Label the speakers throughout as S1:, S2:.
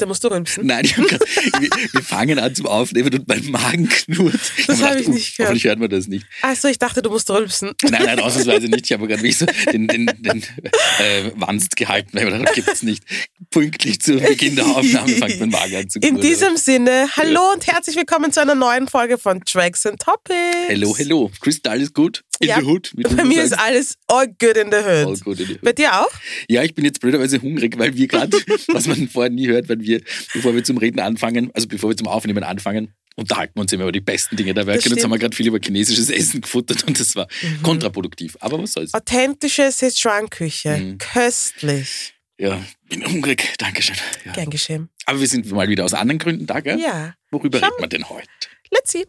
S1: bitte musst du rülpsen.
S2: Nein, ich grad, wir, wir fangen an zum Aufnehmen und mein Magen knurrt.
S1: Das
S2: hab
S1: hab
S2: mir
S1: ich
S2: oh,
S1: nicht gehört.
S2: Hoffentlich hört man das nicht.
S1: Achso, ich dachte, du musst rülpsen.
S2: Nein, nein, ausnahmsweise nicht. Ich habe gerade wirklich so den, den, den äh, Wanst gehalten, weil das gibt es nicht. Pünktlich zu Beginn der Aufnahme fängt mein Magen an zu
S1: In
S2: knurren.
S1: diesem Sinne, hallo und herzlich willkommen zu einer neuen Folge von Tracks and Topics.
S2: Hello, hello. Crystal, alles gut? In
S1: Ja,
S2: the hood?
S1: Bei mir ist
S2: sagst.
S1: alles all good in the
S2: All
S1: hood.
S2: good in the hood.
S1: Bei dir auch?
S2: Ja, ich bin jetzt blöderweise hungrig, weil wir gerade, was man vorher nie hört, wenn wir, bevor wir zum Reden anfangen, also bevor wir zum Aufnehmen anfangen, unterhalten wir uns immer über die besten Dinge der Welt. Und jetzt
S1: stimmt.
S2: haben wir gerade viel über chinesisches Essen gefuttert und das war kontraproduktiv. Aber was soll's.
S1: Authentische Sichuan-Küche.
S2: Mhm.
S1: Köstlich.
S2: Ja, bin hungrig. Dankeschön. Ja.
S1: Gern geschehen.
S2: Aber wir sind mal wieder aus anderen Gründen da, gell?
S1: Ja.
S2: Worüber
S1: Schau-
S2: reden wir denn heute?
S1: Let's see.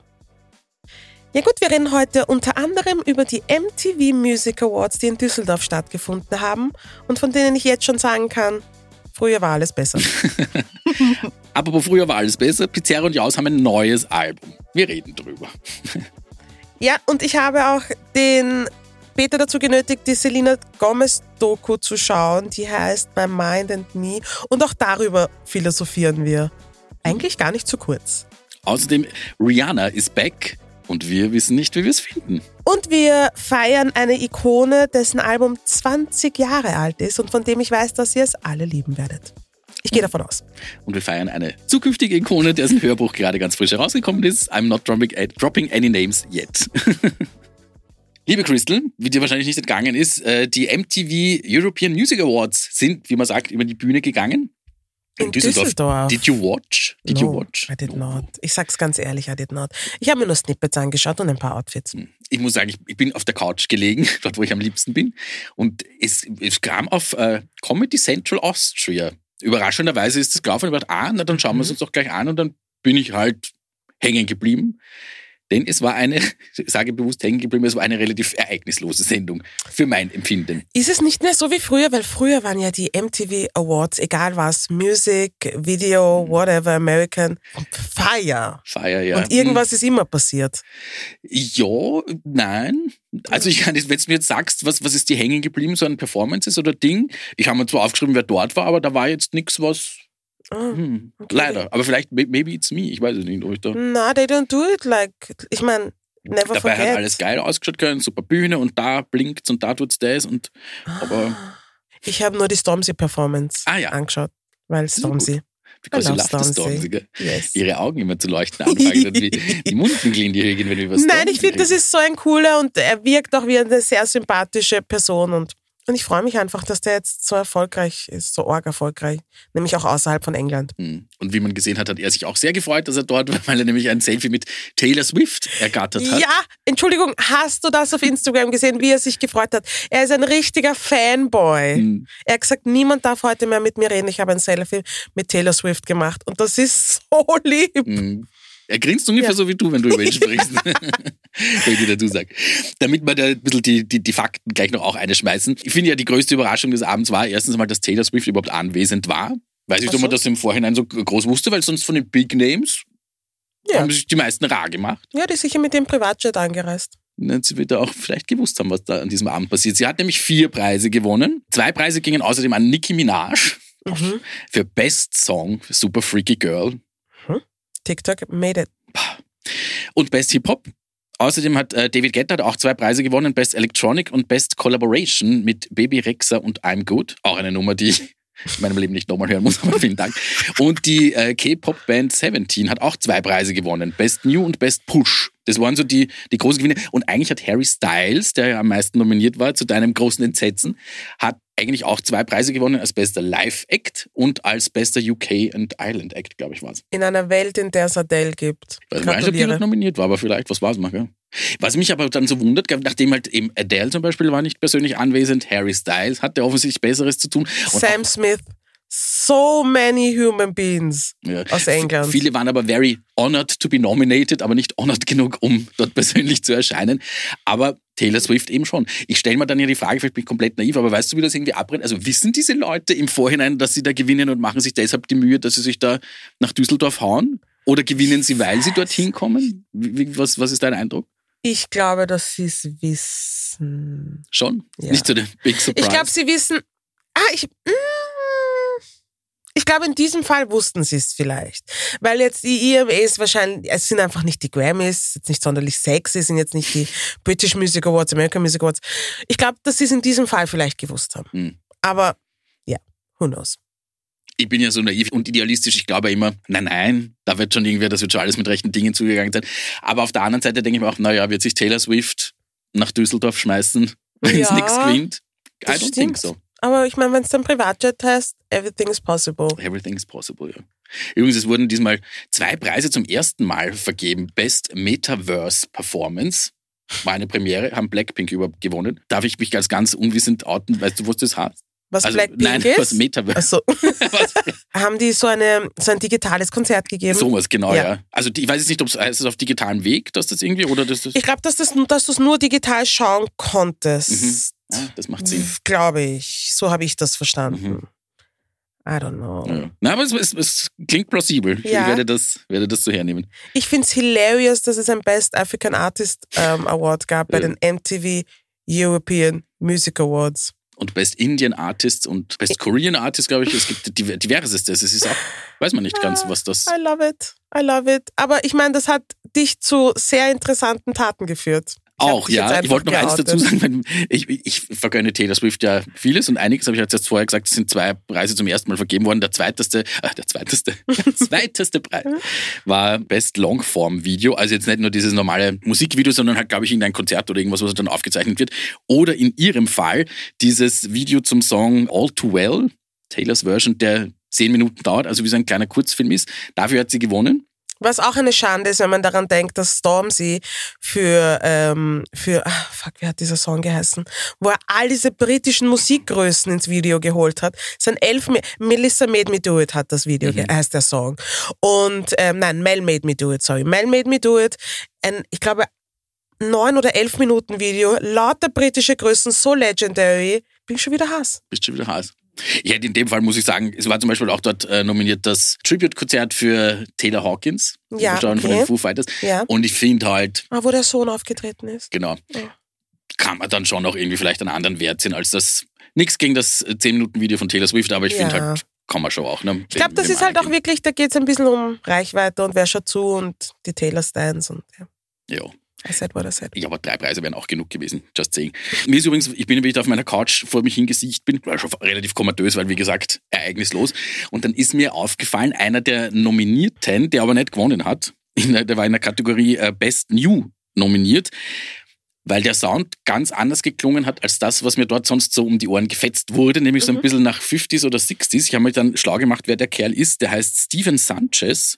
S1: Ja gut, wir reden heute unter anderem über die MTV Music Awards, die in Düsseldorf stattgefunden haben und von denen ich jetzt schon sagen kann, früher war alles besser.
S2: Aber früher war alles besser. Pizzeria und Jaus haben ein neues Album. Wir reden drüber.
S1: Ja, und ich habe auch den Peter dazu genötigt, die Selena Gomez Doku zu schauen, die heißt My Mind and Me und auch darüber philosophieren wir. Eigentlich gar nicht zu kurz.
S2: Außerdem, Rihanna ist back und wir wissen nicht, wie wir es finden.
S1: Und wir feiern eine Ikone, dessen Album 20 Jahre alt ist und von dem ich weiß, dass ihr es alle lieben werdet. Ich gehe davon aus.
S2: Und wir feiern eine zukünftige Ikone, dessen Hörbuch gerade ganz frisch herausgekommen ist. I'm not dropping, any names yet. Liebe Crystal, wie dir wahrscheinlich nicht entgangen ist, äh, die MTV European Music Awards sind, wie man sagt, über die Bühne gegangen.
S1: In Düsseldorf.
S2: Did you watch? Did
S1: no,
S2: you watch?
S1: I did not. Ich sag's ganz ehrlich, I did not. Ich habe mir nur Snippets angeschaut und ein paar Outfits.
S2: Ich muss sagen, ich, ich bin auf der Couch gelegen, dort wo ich am liebsten bin. Und es, es kam auf äh, Comedy Central Austria. Überraschenderweise ist es gelaufen. Ich dachte, ah, na dann schauen wir es uns doch gleich an. Und dann bin ich halt hängen geblieben. Denn es war eine, ich sage bewusst hängen geblieben, es war eine relativ ereignislose Sendung für mein Empfinden.
S1: Ist es nicht mehr so wie früher? Weil früher waren ja die MTV Awards, egal was, Music, Video, whatever, American, Fire.
S2: Feier, ja.
S1: Und irgendwas ist immer passiert.
S2: Ja, nein. Also ich kann, jetzt, wenn du mir jetzt sagst, was, was ist dir hängen geblieben, so an Performances oder Ding? Ich habe mir zwar aufgeschrieben, wer dort war, aber da war jetzt nichts, was.
S1: Ah,
S2: Hm, Leider. Aber vielleicht, may- maybe it's me. Ich weiß es nicht, ob ich da.
S1: Na, they don't do it like, ich meine, never
S2: Dabei
S1: forget.
S2: hat alles geil ausgeschaut können, super Bühne und da blinkt's und da tut's das und aber
S1: Ich habe nur die Stormzy-Performance
S2: Ah, ja.
S1: angeschaut, weil. Stormzy.
S2: because you
S1: love Stormzy.
S2: Stormzy, gell?
S1: Yes.
S2: ihre Augen immer zu leuchten anfangen und wie die Mundwinkel die Höhe gehen, wenn wir was
S1: Nein, ich finde, das ist so ein cooler und er wirkt auch wie eine sehr sympathische Person und, und ich freue mich einfach, dass der jetzt so erfolgreich ist, so arg erfolgreich, nämlich auch außerhalb von England.
S2: Hm. Und wie man gesehen hat, hat er sich auch sehr gefreut, dass er dort war, weil er nämlich ein Selfie mit Taylor Swift ergattert hat.
S1: Ja, Entschuldigung, hast du das auf Instagram gesehen, wie er sich gefreut hat? Er ist ein richtiger Fanboy.
S2: Hm.
S1: Er hat gesagt, niemand darf heute mehr mit mir reden. Ich habe ein Selfie mit Taylor Swift gemacht und das ist so lieb.
S2: Hm. Er grinst ungefähr
S1: Ja.
S2: so wie du, wenn du über ihn sprichst. wenn ich dazu sage. Damit wir da ein bisschen die, die, die Fakten gleich noch auch eine schmeißen. Ich finde ja, die größte Überraschung des Abends war erstens mal, dass Taylor Swift überhaupt anwesend war. Weiß ich,
S1: Ach
S2: ob man
S1: so.
S2: das im Vorhinein so groß wusste, weil sonst von den Big Names
S1: Ja.
S2: haben sich die meisten rar gemacht.
S1: Ja, die ist sicher mit dem Privatjet angereist.
S2: Sie wird auch vielleicht gewusst haben, was da an diesem Abend passiert. Sie hat nämlich vier Preise gewonnen. Zwei Preise gingen außerdem an Nicki Minaj
S1: Mhm.
S2: für Best Song, für Super Freaky Girl
S1: TikTok made it.
S2: und Best Hip Hop. Außerdem hat äh, David Guetta auch zwei Preise gewonnen, Best Electronic und Best Collaboration mit Baby Rexa und I'm Good. Auch eine Nummer, die ich in meinem Leben nicht nochmal hören muss, aber vielen Dank. Und die äh, K-Pop-Band 17 hat auch zwei Preise gewonnen, Best New und Best Push. Das waren so die, die großen Gewinne. Und eigentlich hat Harry Styles, der ja am meisten nominiert war, zu deinem großen Entsetzen, hat eigentlich auch zwei Preise gewonnen als bester Live-Act und als bester UK and Ireland Act, glaube ich, war es.
S1: In einer Welt, in der es Adele gibt.
S2: Ich weiß nicht, ob die noch nominiert war, aber vielleicht, was war es mal, gell? Was mich aber dann so wundert, nachdem halt eben Adele zum Beispiel war nicht persönlich anwesend, Harry Styles hatte offensichtlich Besseres zu tun.
S1: Sam Smith. So many human beings
S2: Ja.
S1: aus England.
S2: Viele waren aber very honored to be nominated, aber nicht honored genug, um dort persönlich zu erscheinen. Aber Taylor Swift eben schon. Ich stelle mir dann ja die Frage, vielleicht bin ich komplett naiv, aber weißt du, wie das irgendwie abbrennt? Also wissen diese Leute im Vorhinein, dass sie da gewinnen und machen sich deshalb die Mühe, dass sie sich da nach Düsseldorf hauen? Oder gewinnen sie, weil sie dorthin kommen? Wie, was, was ist dein Eindruck?
S1: Ich glaube, dass sie es wissen.
S2: Schon?
S1: Ja.
S2: Nicht so der Big Surprise.
S1: Ich glaube, sie wissen. Ah, ich. Mm, Ich glaube, in diesem Fall wussten sie es vielleicht. Weil jetzt die EMAs wahrscheinlich, es sind einfach nicht die Grammys, jetzt nicht sonderlich sexy, sind jetzt nicht die British Music Awards, American Music Awards. Ich glaube, dass sie es in diesem Fall vielleicht gewusst haben.
S2: Hm.
S1: Aber ja, who knows.
S2: Ich bin ja so naiv und idealistisch. Ich glaube immer, nein, nein, da wird schon irgendwer, das wird schon alles mit rechten Dingen zugegangen sein. Aber auf der anderen Seite denke ich mir auch, naja, wird sich Taylor Swift nach Düsseldorf schmeißen, wenn es
S1: Ja,
S2: nichts gewinnt? I don't think
S1: stimmt.
S2: so.
S1: Aber ich meine, wenn es dann Privatjet heißt, everything is possible.
S2: Everything is possible, ja. Übrigens, es wurden diesmal zwei Preise zum ersten Mal vergeben. Best Metaverse Performance war eine Premiere, haben Blackpink über gewonnen. Darf ich mich als ganz unwissend outen? Weißt du, was das heißt?
S1: Was
S2: also,
S1: Blackpink
S2: nein,
S1: ist?
S2: was Metaverse. Was?
S1: haben die so, eine, so ein digitales Konzert gegeben?
S2: Sowas, genau, ja.
S1: Ja.
S2: Also ich weiß jetzt nicht, ob es heißt auf digitalem Weg, dass das irgendwie, oder das, das,
S1: Ich glaube, dass, das, dass du es nur digital schauen konntest.
S2: ja, das macht Sinn.
S1: Glaube ich. So habe ich das verstanden.
S2: Mhm.
S1: I don't know.
S2: Ja. Na, aber es, es, es klingt plausibel. Ich
S1: Ja.
S2: werde das, werde das so hernehmen.
S1: Ich finde es hilarious, dass es ein Best African Artist ähm, Award gab bei
S2: Ja.
S1: den MTV European Music Awards.
S2: Und Best Indian Artists und Best Korean Artists, glaube ich, es gibt diver- diversestes. Es ist auch, weiß man nicht ganz, was das.
S1: I love it. I love it. Aber ich meine, das hat dich zu sehr interessanten Taten geführt.
S2: Auch, ja. Ich wollte noch eins
S1: geoutet.
S2: dazu sagen. ich, ich vergönne Taylor Swift ja vieles und einiges, habe ich jetzt vorher gesagt, es sind zwei Preise zum ersten Mal vergeben worden. Der zweiteste, äh, der zweiteste, der zweiteste Preis war Best Longform Video. Also jetzt nicht nur dieses normale Musikvideo, sondern halt, glaube ich, irgendein Konzert oder irgendwas, was dann aufgezeichnet wird. Oder in ihrem Fall dieses Video zum Song All Too Well, Taylors Version, der zehn Minuten dauert, also wie so ein kleiner Kurzfilm ist. Dafür hat sie gewonnen.
S1: Was auch eine Schande ist, wenn man daran denkt, dass Stormzy für, ähm, für, ah, fuck, wie hat dieser Song geheißen? Wo er all diese britischen Musikgrößen ins Video geholt hat. Es sind elf, Melissa Made Me Do It hat das Video, ge- heißt der Song. Und, ähm, nein, Mel Made Me Do It, sorry. Mel Made Me Do It, ein, ich glaube, neun oder elf Minuten Video, lauter britische Größen, so legendary, bin ich schon wieder Hass.
S2: Bist schon wieder heiß. Ich hätte in dem Fall, muss ich sagen, es war zum Beispiel auch dort äh, nominiert das Tribute-Konzert für Taylor Hawkins,
S1: Ja,
S2: Bestattung von
S1: okay.
S2: den Foo Fighters.
S1: Ja.
S2: Und ich finde halt,
S1: Ah, wo der Sohn aufgetreten ist.
S2: genau,
S1: Ja.
S2: kann man dann schon auch irgendwie vielleicht einen anderen Wert sehen als das, nichts gegen das 10-Minuten-Video von Taylor Swift, aber ich finde halt, kann man schon auch. Ne,
S1: Ich glaube, das ist halt auch wirklich, da geht es ein bisschen um Reichweite und wer schaut zu und die Taylor-Stands und ja.
S2: Ja.
S1: I said what I said.
S2: Ja, aber drei Preise wären auch genug gewesen, just saying. Mir ist übrigens, ich bin, wie ich auf meiner Couch vor mich hingesicht bin, war schon relativ komatös, weil wie gesagt, ereignislos. Und dann ist mir aufgefallen, einer der Nominierten, der aber nicht gewonnen hat, der, der war in der Kategorie äh, Best New nominiert, weil der Sound ganz anders geklungen hat als das, was mir dort sonst so um die Ohren gefetzt wurde, nämlich so ein bisschen nach 50s oder 60s. Ich habe mir dann schlau gemacht, wer der Kerl ist. Der heißt Steven Sanchez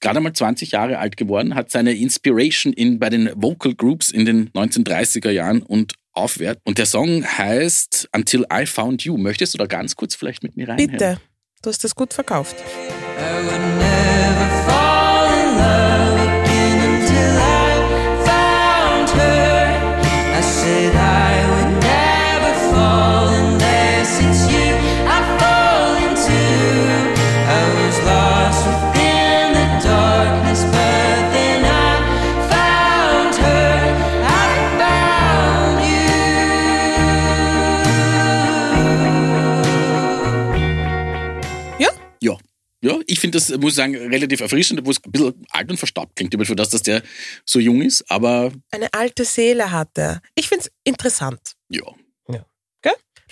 S2: gerade mal 20 Jahre alt geworden, hat seine Inspiration in, bei den Vocal Groups in den 1930er Jahren und aufwärts. Und der Song heißt Until I Found You. Möchtest du da ganz kurz vielleicht mit mir reinhören?
S1: Bitte. Du hast das gut verkauft. Ja.
S2: Ich finde das, muss ich sagen, relativ erfrischend, obwohl es ein bisschen alt und verstaubt klingt, über für das, dass der so jung ist, aber
S1: Eine alte Seele hat er. Ich finde es interessant.
S2: ja.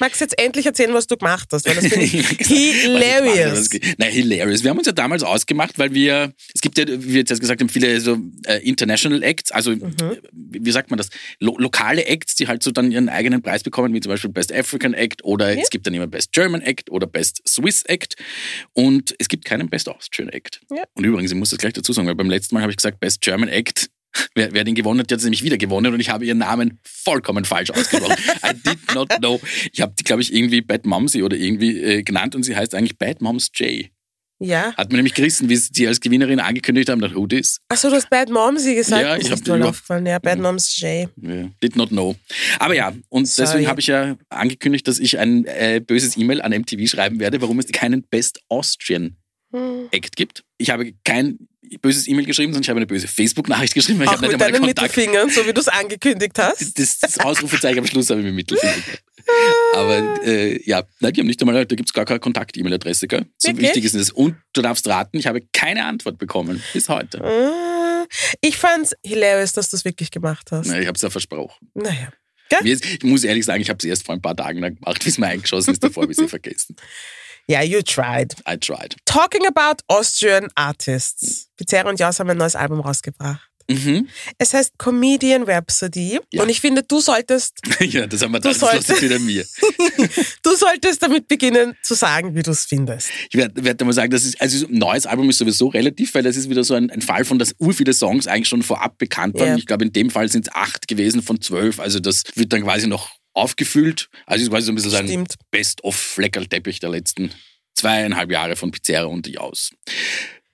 S1: Magst du jetzt endlich erzählen, was du gemacht hast? Weil das finde ich hilarious.
S2: Nein, hilarious. Wir haben uns ja damals ausgemacht, weil wir, es gibt ja, wie wir jetzt gesagt haben, viele so äh, International Acts, also
S1: Mhm.
S2: wie wie sagt man das, Lo lokale Acts, die halt so dann ihren eigenen Preis bekommen, wie zum Beispiel Best African Act oder
S1: Ja.
S2: es gibt dann immer Best German Act oder Best Swiss Act und es gibt keinen Best Austrian Act.
S1: Ja.
S2: Und übrigens, ich muss das gleich dazu sagen, weil beim letzten Mal habe ich gesagt, Best German Act Wer, wer den gewonnen hat, der hat es nämlich wieder gewonnen und ich habe ihren Namen vollkommen falsch ausgesprochen. I did not know. Ich habe die, glaube ich, irgendwie Bad Momsy oder irgendwie äh, genannt und sie heißt eigentlich Bad Moms J.
S1: Ja.
S2: Hat mir nämlich gerissen, wie sie als Gewinnerin angekündigt haben. Dachte, who this?
S1: Achso, du hast Bad Momsy gesagt.
S2: Ja, ich
S1: das
S2: hab
S1: ist
S2: die
S1: voll
S2: über-
S1: aufgefallen. Ja, Bad Moms J.
S2: Ja, did not know. Aber ja, und
S1: Sorry.
S2: deswegen habe ich ja angekündigt, dass ich ein äh, böses E-Mail an MTV schreiben werde, warum es keinen Best Austrian
S1: Hm.
S2: Act gibt. Ich habe kein böses E-Mail geschrieben, sondern ich habe eine böse Facebook-Nachricht geschrieben, weil ich
S1: Auch
S2: habe nicht
S1: mit deinen
S2: Kontakt.
S1: Mittelfingern, so wie du es angekündigt hast.
S2: Das, das Ausrufezeichen am Schluss habe ich mit Mittelfinger. Aber äh, ja, nein, die haben nicht einmal, da gibt es gar keine Kontakt-E-Mail-Adresse, gell? So
S1: Wirklich?
S2: wichtig ist das. Und du darfst raten, ich habe keine Antwort bekommen bis heute.
S1: Ah, Ich fand's hilarious, dass du es wirklich gemacht hast.
S2: Na, ich habe es ja versprochen.
S1: Naja.
S2: Ist, ich muss ehrlich sagen, ich habe es erst vor ein paar Tagen dann gemacht, wie es mir eingeschossen ist, davor habe ich sie vergessen.
S1: Ja, you tried.
S2: I tried.
S1: Talking about Austrian Artists. Pizzeria und Jaus haben ein neues Album rausgebracht.
S2: Mhm.
S1: Es heißt Comedian Rhapsody.
S2: Ja.
S1: Und ich finde, du solltest,
S2: ja, das haben wir dann, das
S1: solltest-
S2: jetzt wieder mir.
S1: du solltest damit beginnen zu sagen, wie du es findest.
S2: Ich werde werd mal sagen, das ist, also ein neues Album ist sowieso relativ, weil das ist wieder so ein, ein Fall von, dass ur viele Songs eigentlich schon vorab bekannt waren.
S1: Ja.
S2: Ich glaube, in dem Fall sind es acht gewesen von zwölf. Also das wird dann quasi noch aufgefüllt. Also es ist quasi so ein bisschen so ein
S1: Stimmt.
S2: Best-of-Fleckerlteppich der letzten zweieinhalb Jahre von Pizzeria und Jaus.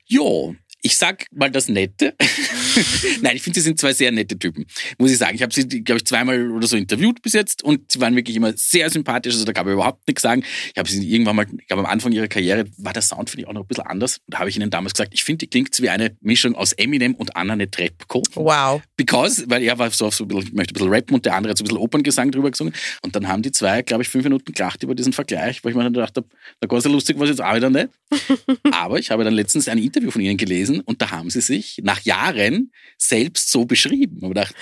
S2: Jo, ich sag mal das Nette. Nein, ich finde, sie sind zwei sehr nette Typen. Muss ich sagen. Ich habe sie, glaube ich, zweimal oder so interviewt bis jetzt und sie waren wirklich immer sehr sympathisch. Also da kann man überhaupt nichts sagen. Ich habe sie irgendwann mal, ich glaube am Anfang ihrer Karriere war der Sound, finde ich, auch noch ein bisschen anders. Und da habe ich ihnen damals gesagt, ich finde, die klingt wie eine Mischung aus Eminem und Anna Netrebko.
S1: Wow.
S2: Because, weil er war so so ein bisschen, ich möchte ein bisschen rappen und der andere hat so ein bisschen Operngesang drüber gesungen. Und dann haben die zwei, glaube ich, fünf Minuten gelacht über diesen Vergleich, wo ich mir dann gedacht habe, na so lustig war es jetzt auch wieder nicht. Aber ich habe dann letztens ein Interview von ihnen gelesen und da haben sie sich nach Jahren selbst so beschrieben. Und gedacht,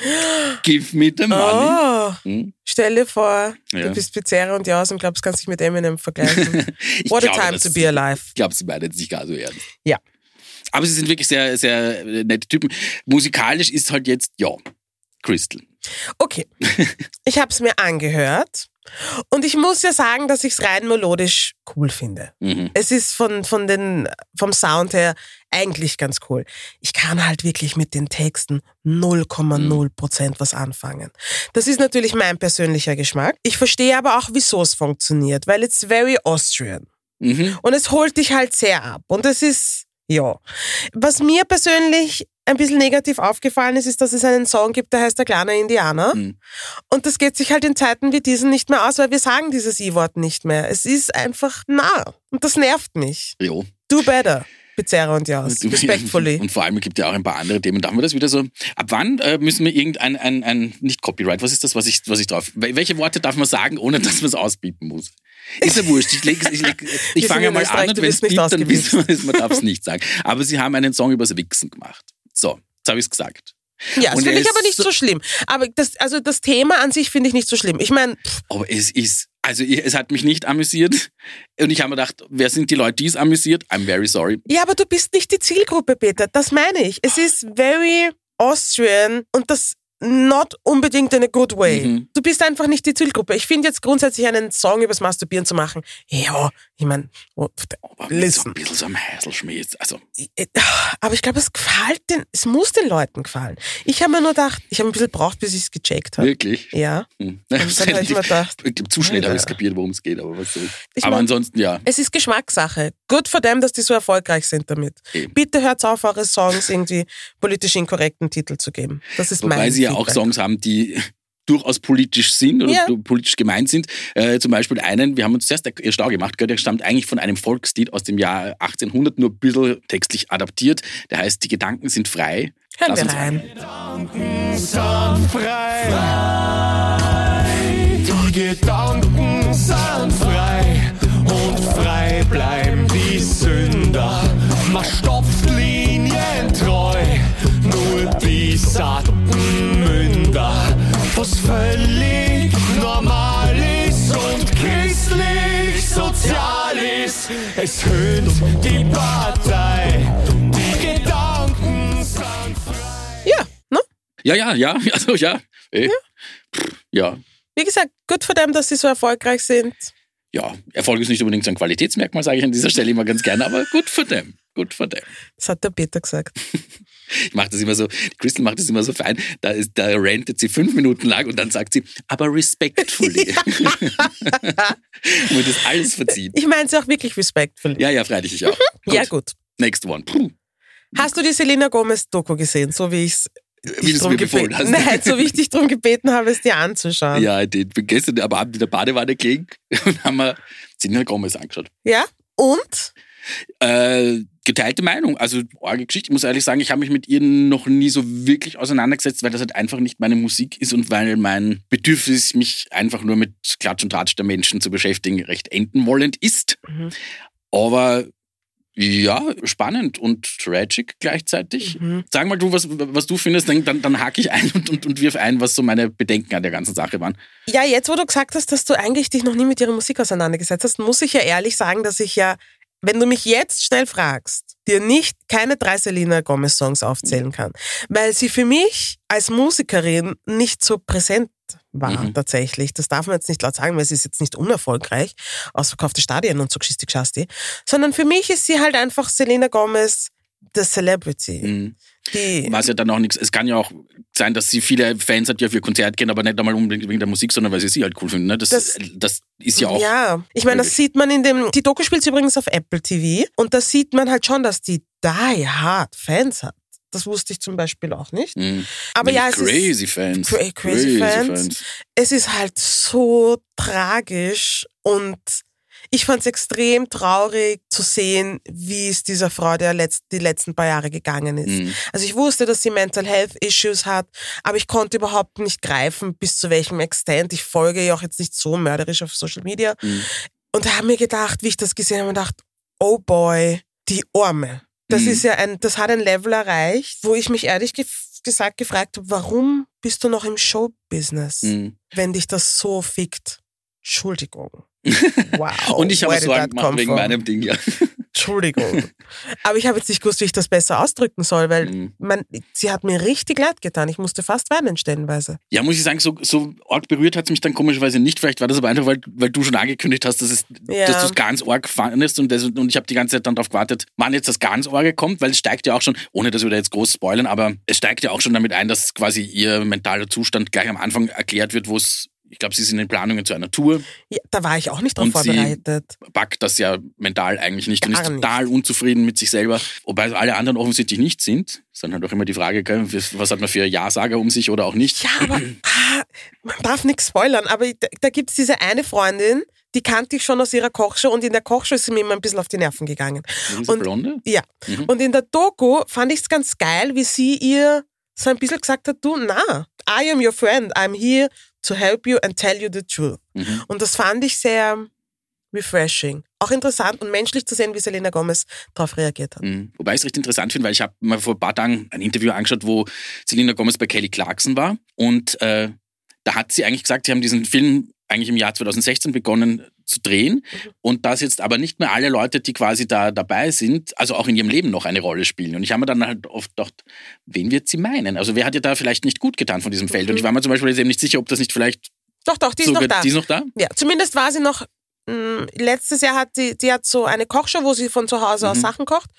S2: give me the money.
S1: Oh,
S2: Hm?
S1: stell dir vor,
S2: Ja.
S1: du bist Pizzeria und Jaus und glaubst, kannst dich mit Eminem vergleichen.
S2: Ich
S1: What a
S2: glaube,
S1: time
S2: das-
S1: to be alive.
S2: Ich glaube, sie meinen jetzt nicht gar so ernst.
S1: Ja.
S2: Aber sie sind wirklich sehr, sehr nette Typen. Musikalisch ist halt jetzt, ja, Crystal.
S1: Okay, ich habe es mir angehört und ich muss ja sagen, dass ich es rein melodisch cool finde.
S2: Mhm.
S1: Es ist von, von den, vom Sound her eigentlich ganz cool. Ich kann halt wirklich mit den Texten 0,0 Prozent was anfangen. Das ist natürlich mein persönlicher Geschmack. Ich verstehe aber auch, wieso es funktioniert, weil it's very Austrian.
S2: Mhm.
S1: Und es holt dich halt sehr ab. Und es ist, ja. Was mir persönlich ein bisschen negativ aufgefallen ist, ist, dass es einen Song gibt, der heißt Der kleine Indianer.
S2: Mhm.
S1: Und das geht sich halt in Zeiten wie diesen nicht mehr aus, weil wir sagen dieses I-Wort nicht mehr. Es ist einfach nah. Und das nervt mich.
S2: Jo.
S1: Do better. Pizzeria und Jaus.
S2: Du-
S1: Respectfully.
S2: Und vor allem gibt ja auch ein paar andere Themen. Da haben wir das wieder so. Ab wann äh, müssen wir irgendein, ein, ein, nicht Copyright, was ist das, was ich, was ich drauf, wel- welche Worte darf man sagen, ohne dass man es ausbieten muss? Ist ja wurscht. Ich, leg, ich, leg, ich fange mal an und wenn es biebt, dann wissen wir es, man darf es nicht sagen. Aber sie haben einen Song übers Wichsen gemacht. So, jetzt habe ich es gesagt.
S1: Ja, das finde ich aber nicht
S2: so-
S1: schlimm. Aber das, also das Thema an sich finde ich nicht so schlimm. Ich meine,
S2: Aber es ist, also es hat mich nicht amüsiert. Und ich habe mir gedacht, wer sind die Leute, die es amüsiert? I'm very sorry.
S1: ja, aber du bist nicht die Zielgruppe, Peter. Das meine ich. Es ist very Austrian und das not unbedingt in a good way.
S2: Mhm.
S1: Du bist einfach nicht die Zielgruppe. Ich finde jetzt grundsätzlich einen Song übers Masturbieren zu machen. Ja, ich meine, oh, listen.
S2: ein bisschen so am Häselschmied. Also,
S1: Aber ich glaube, es gefällt den, es muss den Leuten gefallen. Ich habe mir nur gedacht, ich habe ein bisschen braucht, bis ich es gecheckt habe.
S2: wirklich.
S1: Ja.
S2: Hm.
S1: dann hab ich mir gedacht,
S2: zu schnell habe ich
S1: Alter.
S2: kapiert, worum es geht, aber was soll.
S1: Ich
S2: aber
S1: mein-
S2: ansonsten, ja.
S1: Es ist Geschmackssache. Good for them, dass die so erfolgreich sind damit.
S2: Eben.
S1: Bitte hört auf, eure Songs irgendwie politisch inkorrekten Titel zu geben. Das ist
S2: Wobei
S1: mein
S2: ja auch. Songs haben, die durchaus politisch sind oder
S1: Ja.
S2: politisch gemeint sind. Äh, zum Beispiel einen, wir haben uns zuerst schlau gemacht, der stammt eigentlich von einem Volkslied aus dem Jahr 1800, nur ein bisschen textlich adaptiert. Der heißt, die Gedanken sind frei.
S1: Hören
S2: Lass
S1: wir
S2: uns
S1: rein.
S3: sind frei. Es höhnt die Partei. Die Gedanken sind frei.
S1: Ja, ne?
S2: Ja, ja, ja, also ja. Äh, pff, ja.
S1: Wie gesagt, good for them, dass sie so erfolgreich sind.
S2: Ja, Erfolg ist nicht unbedingt so ein Qualitätsmerkmal, sage ich an dieser Stelle immer ganz gerne, aber gut für them. Gut für them.
S1: Das hat der Peter gesagt.
S2: Ich mache das immer so, Crystal macht das immer so fein, da, ist, da rantet sie fünf Minuten lang und dann sagt sie, aber respectfully. und das alles verzieht.
S1: Ich meine es auch wirklich respectful.
S2: Ja, ja, freilich, ich auch.
S1: ja, gut.
S2: Next one. Puh.
S1: Hast du die Selena Gomez Doku gesehen, so wie ich es
S2: Wie du es mir befohlen hast.
S1: Nein, so wie ich dich darum gebeten habe, es dir anzuschauen.
S2: Ja, den, gestern am Abend in der Badewanne gelegen und haben wir Selena Gomez angeschaut.
S1: Ja? Und?
S2: Äh, geteilte Meinung. Also, arge Geschichte. Ich muss ehrlich sagen, ich habe mich mit ihr noch nie so wirklich auseinandergesetzt, weil das halt einfach nicht meine Musik ist und weil mein Bedürfnis, mich einfach nur mit Klatsch und Tratsch der Menschen zu beschäftigen, recht enden wollend ist.
S1: Mhm.
S2: Aber ja, spannend und tragic gleichzeitig.
S1: Mhm.
S2: Sag mal du, was, was du findest, dann, dann, dann hake ich ein und, und, und wirf ein, was so meine Bedenken an der ganzen Sache waren.
S1: Ja, jetzt wo du gesagt hast, dass du eigentlich dich noch nie mit ihrer Musik auseinandergesetzt hast, muss ich ja ehrlich sagen, dass ich ja, wenn du mich jetzt schnell fragst, dir nicht keine drei Selena Gomez Songs aufzählen kann, weil sie für mich als Musikerin nicht so präsent war
S2: Mhm.
S1: tatsächlich. Das darf man jetzt nicht laut sagen, weil sie ist jetzt nicht unerfolgreich, ausverkaufte Stadien und so Geschichte Geschasti, sondern für mich ist sie halt einfach Selena Gomez, the Celebrity.
S2: Mhm.
S1: Die,
S2: Was ja dann auch nichts, es kann ja auch sein, dass sie viele Fans hat, die auf ihr Konzert gehen, aber nicht einmal unbedingt wegen der Musik, sondern weil sie sie halt cool finden. Ne? Das,
S1: Das-
S2: das, ist ja auch.
S1: Ja, ich meine, das sieht man in dem, die Doku spielt übrigens auf Apple TV und da sieht man halt schon, dass die die hard Fans hat. Das wusste ich zum Beispiel auch nicht.
S2: Mhm.
S1: Aber ja, es
S2: crazy
S1: ist,
S2: Fans.
S1: Cra- crazy Fans. es ist halt so tragisch und ich fand es extrem traurig zu sehen, wie es dieser Frau der letzt, die letzten paar Jahre gegangen ist.
S2: Mhm.
S1: Also ich wusste, dass sie Mental Health Issues hat, aber ich konnte überhaupt nicht greifen, bis zu welchem Extent. Ich folge ihr auch jetzt nicht so mörderisch auf Social Media.
S2: Mhm.
S1: Und da habe mir gedacht, wie ich das gesehen habe, gedacht, oh boy, die Arme. Das
S2: Mhm.
S1: ist ja ein, das hat ein Level erreicht, wo ich mich ehrlich gef gesagt gefragt habe, warum bist du noch im Showbusiness,
S2: Mhm.
S1: wenn dich das so fickt? Entschuldigung. Wow.
S2: Und ich habe
S1: did
S2: Sorgen gemacht wegen
S1: from?
S2: meinem Ding, ja.
S1: Entschuldigung. Aber ich habe jetzt nicht gewusst, wie ich das besser ausdrücken soll, weil
S2: Mhm.
S1: man, sie hat mir richtig leid getan. Ich musste fast weinen stellenweise.
S2: Ja, muss ich sagen, so, so arg berührt hat es mich dann komischerweise nicht. Vielleicht war das aber einfach, weil, weil du schon angekündigt hast, dass, es,
S1: Ja.
S2: dass du es ganz arg fandest und, das, und ich habe die ganze Zeit dann darauf gewartet, wann jetzt das ganz arge kommt, weil es steigt ja auch schon, ohne dass wir da jetzt groß spoilern, aber es steigt ja auch schon damit ein, dass quasi ihr mentaler Zustand gleich am Anfang erklärt wird, wo es, ich glaube, sie sind in Planungen zu einer Tour,
S1: Ja, da war ich auch nicht drauf
S2: Und sie-
S1: vorbereitet.
S2: packt das ja mental eigentlich nicht und
S1: Gar
S2: ist
S1: nicht.
S2: total unzufrieden mit sich selber, wobei alle anderen offensichtlich nicht sind. Ist dann halt auch immer die Frage, was hat man für Ja-Sager um sich oder auch nicht.
S1: Ja, aber ah, man darf nichts spoilern. Aber da, da gibt es diese eine Freundin, die kannte ich schon aus ihrer Kochshow und in der Kochshow ist sie mir immer ein bisschen auf die Nerven gegangen.
S2: Diese
S1: Und-
S2: Blonde?
S1: Ja.
S2: Mhm.
S1: Und in der Doku fand ich es ganz geil, wie sie ihr so ein bisschen gesagt hat, du, na, I am your friend, I'm here to help you and tell you the truth.
S2: Mhm.
S1: Und das fand ich sehr refreshing. Auch interessant und menschlich zu sehen, wie Selena Gomez darauf reagiert hat.
S2: Mhm. Wobei ich es recht interessant finde, weil ich habe mal vor ein paar Tagen ein Interview angeschaut, wo Selena Gomez bei Kelly Clarkson war. Und äh, da hat sie eigentlich gesagt, sie haben diesen Film eigentlich im Jahr 2016 begonnen zu drehen. Und dass jetzt aber nicht mehr alle Leute, die quasi da dabei sind, also auch in ihrem Leben noch eine Rolle spielen. Und ich habe mir dann halt oft gedacht, wen wird sie meinen? Also wer hat ihr da vielleicht nicht gut getan von diesem Feld? Und ich war mir zum Beispiel jetzt eben nicht sicher, ob das nicht vielleicht
S1: Doch, doch, die ist noch da.
S2: die ist noch da?
S1: Ja, zumindest war sie noch. mh, Letztes Jahr hat die, die hat so eine Kochshow, wo sie von zu Hause aus
S2: Mhm.
S1: Sachen kocht.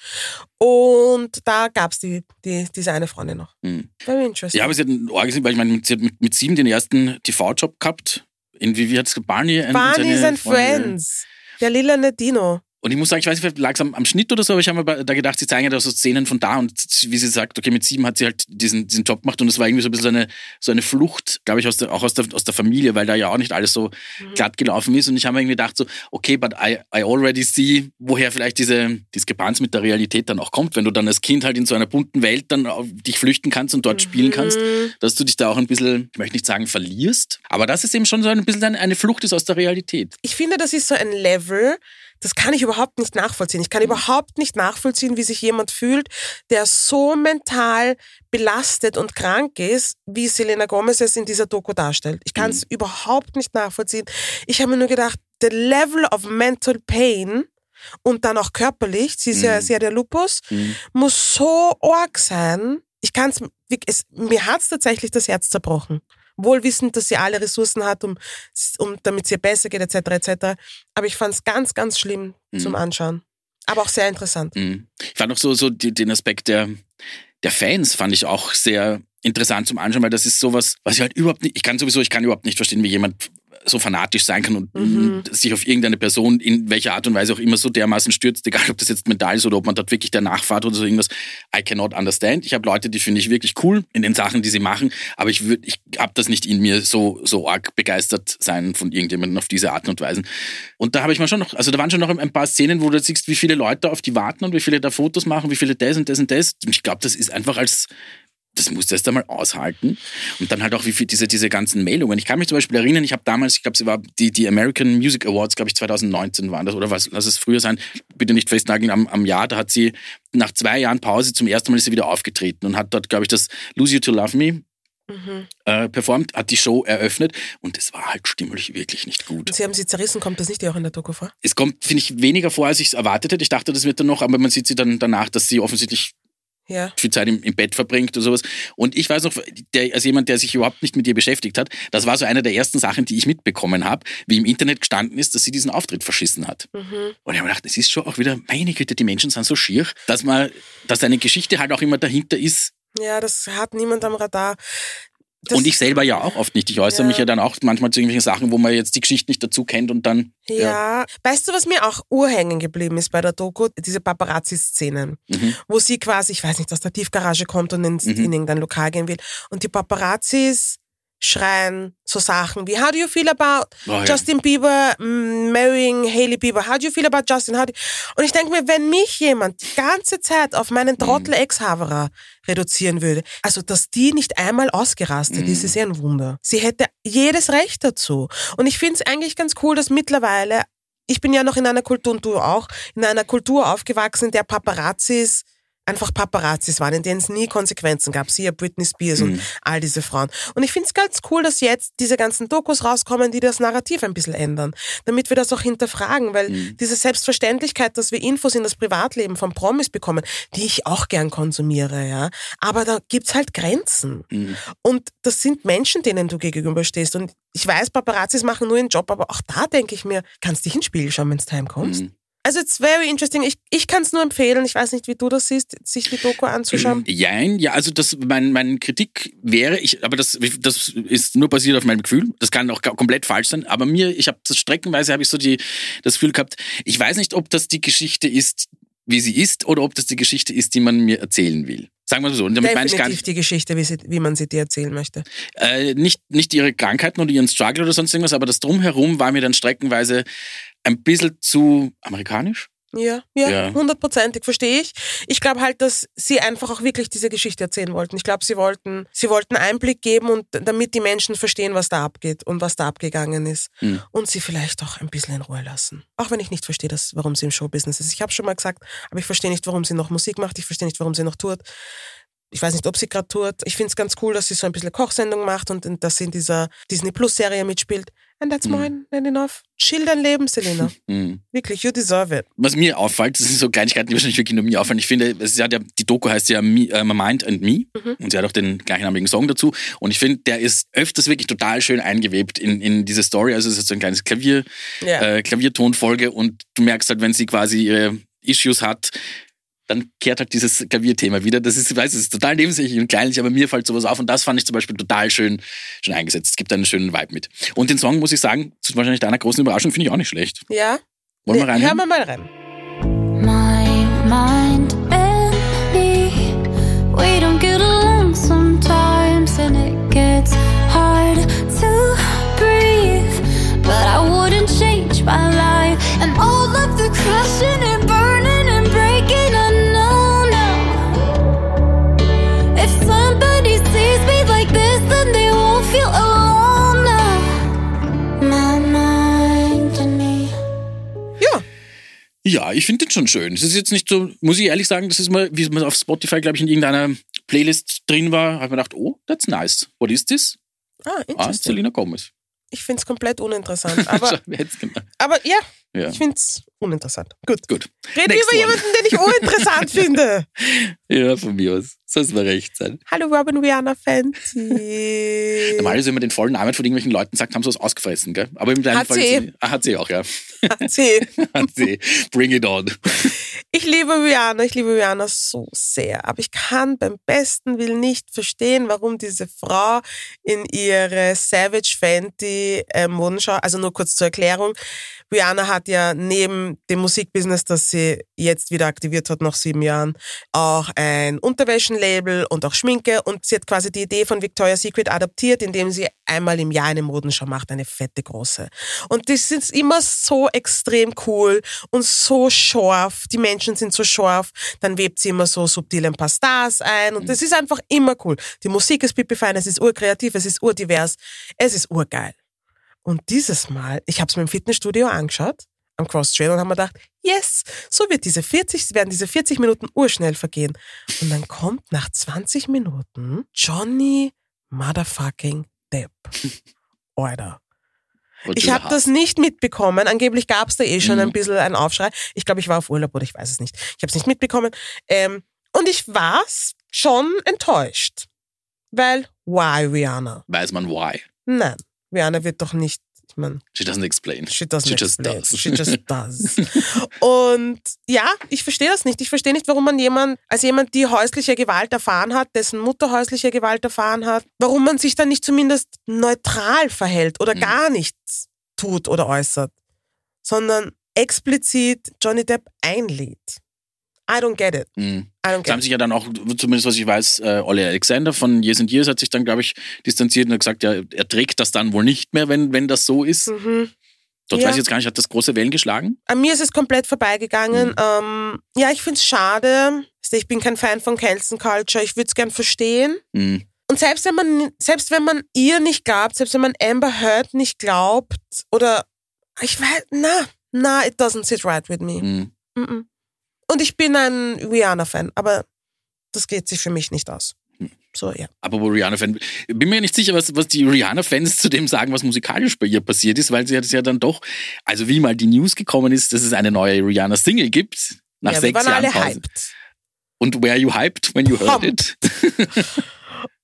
S1: Und da gab es die, die, diese eine Freundin noch.
S2: Mhm.
S1: Very interesting.
S2: Ja, aber sie hat ein Ohr gesehen, weil ich meine, sie hat mit, mit sieben den ersten TV-Job gehabt. In, wie, wie hat es Barney? and
S1: Barney and. Friends. Der lila Dino.
S2: Und ich muss sagen, ich weiß nicht, vielleicht lag es am, am Schnitt oder so, aber ich habe mir da gedacht, sie zeigen ja da so Szenen von da und wie sie sagt, okay, mit sieben hat sie halt diesen, diesen Job gemacht und es war irgendwie so ein bisschen so eine, so eine Flucht, glaube ich, aus der, auch aus der, aus der Familie, weil da ja auch nicht alles so glatt gelaufen ist. Und ich habe mir irgendwie gedacht, so, okay, but I, I already see, woher vielleicht diese Diskrepanz mit der Realität dann auch kommt, wenn du dann als Kind halt in so einer bunten Welt dann dich flüchten kannst und dort spielen kannst, dass du dich da auch ein bisschen, ich möchte nicht sagen verlierst, aber das ist eben schon so ein bisschen eine, eine Flucht ist aus der Realität.
S1: Ich finde, das ist so ein Level, das kann ich überhaupt nicht nachvollziehen. Ich kann überhaupt nicht nachvollziehen, wie sich jemand fühlt, der so mental belastet und krank ist, wie Selena Gomez es in dieser Doku darstellt. Ich kann es überhaupt nicht nachvollziehen. Ich habe mir nur gedacht, the level of mental pain und dann auch körperlich, sie, ist ja,
S2: Mhm.
S1: sie hat ja Lupus,
S2: Mhm.
S1: muss so arg sein. Ich kann es, mir hat's tatsächlich das Herz zerbrochen. Wohl wissend, dass sie alle Ressourcen hat, um, um damit es ihr besser geht, etc. etc. Aber ich fand es ganz, ganz schlimm zum Anschauen. Aber auch sehr interessant.
S2: Mhm. Ich fand auch so, so den Aspekt der, der Fans fand ich auch sehr interessant zum Anschauen, weil das ist sowas, was ich halt überhaupt nicht, ich kann sowieso, ich kann überhaupt nicht verstehen, wie jemand so fanatisch sein kann und
S1: Mhm.
S2: sich auf irgendeine Person in welcher Art und Weise auch immer so dermaßen stürzt, egal ob das jetzt mental ist oder ob man dort wirklich danach fährt oder so irgendwas. I cannot understand. Ich habe Leute, die finde ich wirklich cool in den Sachen, die sie machen, aber ich würde, ich habe das nicht in mir so so arg begeistert sein von irgendjemandem auf diese Art und Weise. Und da habe ich mal schon noch, also da waren schon noch ein paar Szenen, wo du siehst, wie viele Leute auf die warten und wie viele da Fotos machen, wie viele das und das und das. Und ich glaube, das ist einfach als das musst du erst einmal aushalten. Und dann halt auch wie viel diese, diese ganzen Meldungen. Ich kann mich zum Beispiel erinnern, ich habe damals, ich glaube, sie war die, die American Music Awards, glaube ich, 2019 waren das, oder was, lass es früher sein, bitte nicht festnageln am, am Jahr. Da hat sie nach zwei Jahren Pause zum ersten Mal ist sie wieder aufgetreten und hat dort, glaube ich, das Lose You to Love Me
S1: Mhm.
S2: äh, performt, hat die Show eröffnet und es war halt stimmlich wirklich nicht gut.
S1: Und sie haben sie zerrissen, kommt das nicht auch in der Doku vor?
S2: Es kommt, finde ich, weniger vor, als ich es erwartet hätte. Ich dachte, das wird dann noch, aber man sieht sie dann danach, dass sie offensichtlich
S1: Ja.
S2: viel Zeit im, im Bett verbringt oder sowas. Und ich weiß noch, der, als jemand, der sich überhaupt nicht mit ihr beschäftigt hat, das war so eine der ersten Sachen, die ich mitbekommen habe, wie im Internet gestanden ist, dass sie diesen Auftritt verschissen hat.
S1: Mhm.
S2: Und ich habe gedacht, es ist schon auch wieder, meine Güte, die Menschen sind so schier, dass man, dass eine Geschichte halt auch immer dahinter ist.
S1: Ja, das hat niemand am Radar. Das,
S2: und ich selber ja auch oft nicht. Ich äußere
S1: Ja.
S2: mich ja dann auch manchmal zu irgendwelchen Sachen, wo man jetzt die Geschichte nicht dazu kennt und dann.
S1: Ja. Weißt du, was mir auch urhängen geblieben ist bei der Doku? Diese Paparazzi-Szenen,
S2: Mhm.
S1: wo sie quasi, ich weiß nicht, aus der Tiefgarage kommt und ins,
S2: Mhm.
S1: in irgendein Lokal gehen will. Und die Paparazzis schreien so Sachen wie How do you feel about
S2: Oh, ja.
S1: Justin Bieber mm, marrying Hailey Bieber? How do you feel about Justin? How do und ich denke mir, wenn mich jemand die ganze Zeit auf meinen
S2: Mhm.
S1: Trottel Ex-Haverer reduzieren würde, also dass die nicht einmal ausgerastet
S2: Mhm.
S1: ist, ist ja ein Wunder. Sie hätte jedes Recht dazu. Und ich finde es eigentlich ganz cool, dass mittlerweile, ich bin ja noch in einer Kultur und du auch, in einer Kultur aufgewachsen, in der Paparazzis einfach Paparazzis waren, in denen es nie Konsequenzen gab. Siehe Britney Spears und all diese Frauen. Und ich finde es ganz cool, dass jetzt diese ganzen Dokus rauskommen, die das Narrativ ein bisschen ändern, damit wir das auch hinterfragen, weil diese Selbstverständlichkeit, dass wir Infos in das Privatleben von Promis bekommen, die ich auch gern konsumiere, ja, aber da gibt's halt Grenzen. Und das sind Menschen, denen du gegenüberstehst. Und ich weiß, Paparazzis machen nur ihren Job, aber auch da denke ich mir, kannst dich ins Spiegel schauen, wenn's heimkommst.
S2: Mhm.
S1: Also it's very interesting. Ich, ich kann es nur empfehlen. Ich weiß nicht, wie du das siehst, sich die Doku anzuschauen.
S2: Jein, ja, also das, mein, mein Kritik wäre, ich, aber das, das ist nur basiert auf meinem Gefühl. Das kann auch komplett falsch sein. Aber mir, ich habe streckenweise habe ich so die, das Gefühl gehabt, ich weiß nicht, ob das die Geschichte ist, wie sie ist, oder ob das die Geschichte ist, die man mir erzählen will. Sagen wir so. Und damit meine ich gar nicht,
S1: die Geschichte, wie, sie, wie man sie dir erzählen möchte.
S2: äh, nicht, nicht ihre Krankheiten oder ihren Struggle oder sonst irgendwas, aber das Drumherum war mir dann streckenweise ein bisschen zu amerikanisch.
S1: Ja, ja,
S2: Ja.
S1: hundertprozentig, verstehe ich. Ich glaube halt, dass sie einfach auch wirklich diese Geschichte erzählen wollten. Ich glaube, sie wollten, sie wollten Einblick geben und damit die Menschen verstehen, was da abgeht und was da abgegangen ist.
S2: Mhm.
S1: Und sie vielleicht auch ein bisschen in Ruhe lassen. Auch wenn ich nicht verstehe, dass, warum sie im Showbusiness ist. Ich habe schon mal gesagt, aber ich verstehe nicht, warum sie noch Musik macht. Ich verstehe nicht, warum sie noch tourt. Ich weiß nicht, ob sie gerade tourt. Ich finde es ganz cool, dass sie so ein bisschen Kochsendung macht und, und dass sie in dieser Disney Plus Serie mitspielt. And that's more than enough. Chill dein Leben, Selena.
S2: Mhm.
S1: Wirklich, you deserve it.
S2: was mir auffällt, das sind so Kleinigkeiten, die wahrscheinlich wirklich nur mir auffallen. Ich finde, es hat ja, die Doku heißt ja Me, äh, My Mind and Me und sie hat auch den gleichnamigen Song dazu. Und ich finde, der ist öfters wirklich total schön eingewebt in, in diese Story. Also es ist so ein kleines Klavier,
S1: Ja.
S2: äh, Klaviertonfolge und du merkst halt, wenn sie quasi ihre Issues hat, dann kehrt halt dieses Klavierthema wieder. Das ist, ich weiß, es ist total nebensächlich und kleinlich, aber mir fällt sowas auf und das fand ich zum Beispiel total schön, schön eingesetzt. Es gibt einen schönen Vibe mit. Und den Song, muss ich sagen, zu wahrscheinlich deiner großen Überraschung, finde ich auch nicht schlecht.
S1: Ja?
S2: Wollen wir reinhören?
S1: Hören wir mal rein.
S4: My mind and me, we don't get along sometimes, and it gets hard to breathe. But I wouldn't change my life, and all of the crashing
S1: Ja,
S2: ich finde den schon schön. Es ist jetzt nicht so, muss ich ehrlich sagen, das ist mal, wie man auf Spotify, glaube ich, in irgendeiner Playlist drin war, habe ich mir gedacht, oh, that's nice. What is this?
S1: ah,
S2: Ah,
S1: interesting.
S2: Selena Gomez.
S1: Ich finde es komplett uninteressant. Aber, aber ja,
S2: Ja.
S1: ich finde es uninteressant. Gut.
S2: Gut.
S1: Rede
S2: Next
S1: über
S2: one.
S1: jemanden, den ich uninteressant finde.
S2: Ja, von mir aus. Soll es mal recht sein.
S1: Hallo Robin Rihanna Fenty.
S2: Normalerweise, wenn man den vollen Namen von irgendwelchen Leuten sagt, haben sie was ausgefressen, gell? Aber im
S1: Hat
S2: Fall.
S1: sie.
S2: Ah, hat sie auch, ja.
S1: Hat sie.
S2: hat sie. Bring it on.
S1: Ich liebe Rihanna, ich liebe Rihanna so sehr, aber ich kann beim besten Willen nicht verstehen, warum diese Frau in ihre Savage Fenty äh, Modenschau, also nur kurz zur Erklärung, Rihanna hat ja neben dem Musikbusiness, das sie jetzt wieder aktiviert hat nach sieben Jahren, auch ein Unterwäschenlabel und auch Schminke und sie hat quasi die Idee von Victoria's Secret adaptiert, indem sie einmal im Jahr eine Modenschau macht, eine fette große. Und das ist immer so extrem cool und so scharf. Die Menschen sind so scharf. Dann webt sie immer so subtil ein paar Stars ein und das ist einfach immer cool. Die Musik ist pipifein, es ist urkreativ, es ist urdivers, es ist urgeil. Und dieses Mal, ich habe es mir im Fitnessstudio angeschaut, am Cross-Trail und habe mir gedacht, yes, so wird diese 40, werden diese 40 Minuten urschnell vergehen. Und dann kommt nach 20 Minuten Johnny Motherfucking Depp. Alter. Ich habe das nicht mitbekommen. Angeblich gab es da eh schon
S2: Mhm.
S1: ein bisschen einen Aufschrei. Ich glaube, ich war auf Urlaub oder ich weiß es nicht. Ich habe es nicht mitbekommen. Ähm, und ich war schon enttäuscht. Weil, why Rihanna?
S2: Weiß man why.
S1: Nein, Rihanna wird doch nicht, meine,
S2: She doesn't explain.
S1: she doesn't
S2: She just
S1: explain.
S2: does.
S1: She just does. und ja, ich verstehe das nicht. Ich verstehe nicht, warum man jemand, als jemand, die häusliche Gewalt erfahren hat, dessen Mutter häusliche Gewalt erfahren hat, warum man sich dann nicht zumindest neutral verhält oder
S2: Mhm.
S1: gar nichts tut oder äußert, sondern explizit Johnny Depp einlädt. I don't get it.
S2: Mhm.
S1: I don't get
S2: haben
S1: it.
S2: sich ja dann auch, zumindest was ich weiß, äh, Olli Alexander von Years and Years hat sich dann, glaube ich, distanziert und hat gesagt, ja, er trägt das dann wohl nicht mehr, wenn, wenn das so ist.
S1: Mhm.
S2: Dort
S1: Ja.
S2: weiß ich jetzt gar nicht, hat das große Wellen geschlagen?
S1: An mir ist es komplett vorbeigegangen.
S2: Mhm.
S1: Ähm, ja, ich find's schade. Ich bin kein Fan von Cancel Culture. Ich würde es gern verstehen.
S2: Mhm.
S1: Und selbst wenn man, selbst wenn man ihr nicht glaubt, selbst wenn man Amber Heard nicht glaubt, oder ich weiß, na, na, it doesn't sit right with me.
S2: Mhm.
S1: Und ich bin ein Rihanna-Fan, aber das geht sich für mich nicht aus. So, ja.
S2: Aber wo Rihanna-Fan, bin mir nicht sicher, was, was die Rihanna-Fans zu dem sagen, was musikalisch bei ihr passiert ist, weil sie hat es ja dann doch, also wie mal die News gekommen ist, dass es eine neue Rihanna-Single gibt, nach
S1: ja, wir
S2: sechs
S1: waren
S2: Jahren
S1: alle
S2: Pause.
S1: hyped.
S2: Und were you hyped when you heard
S1: Pumped.
S2: it?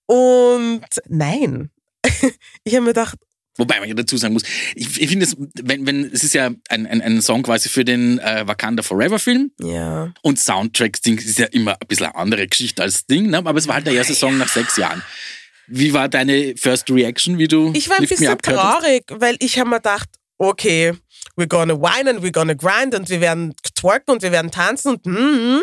S1: Und nein. ich habe mir gedacht,
S2: Wobei man ja dazu sagen muss, ich, ich finde es, wenn, wenn, es ist ja ein, ein, ein Song quasi für den äh, Wakanda Forever Film
S1: ja.
S2: und Soundtrack-Ding ist ja immer ein bisschen eine andere Geschichte als Ding, ne? aber es war halt der erste Song nach sechs Jahren. Wie war deine First Reaction, wie du
S1: Ich war ein bisschen
S2: hast?
S1: traurig, weil ich habe mir gedacht, okay, we're gonna whine and we're gonna grind und wir werden twerken und wir werden tanzen und mm,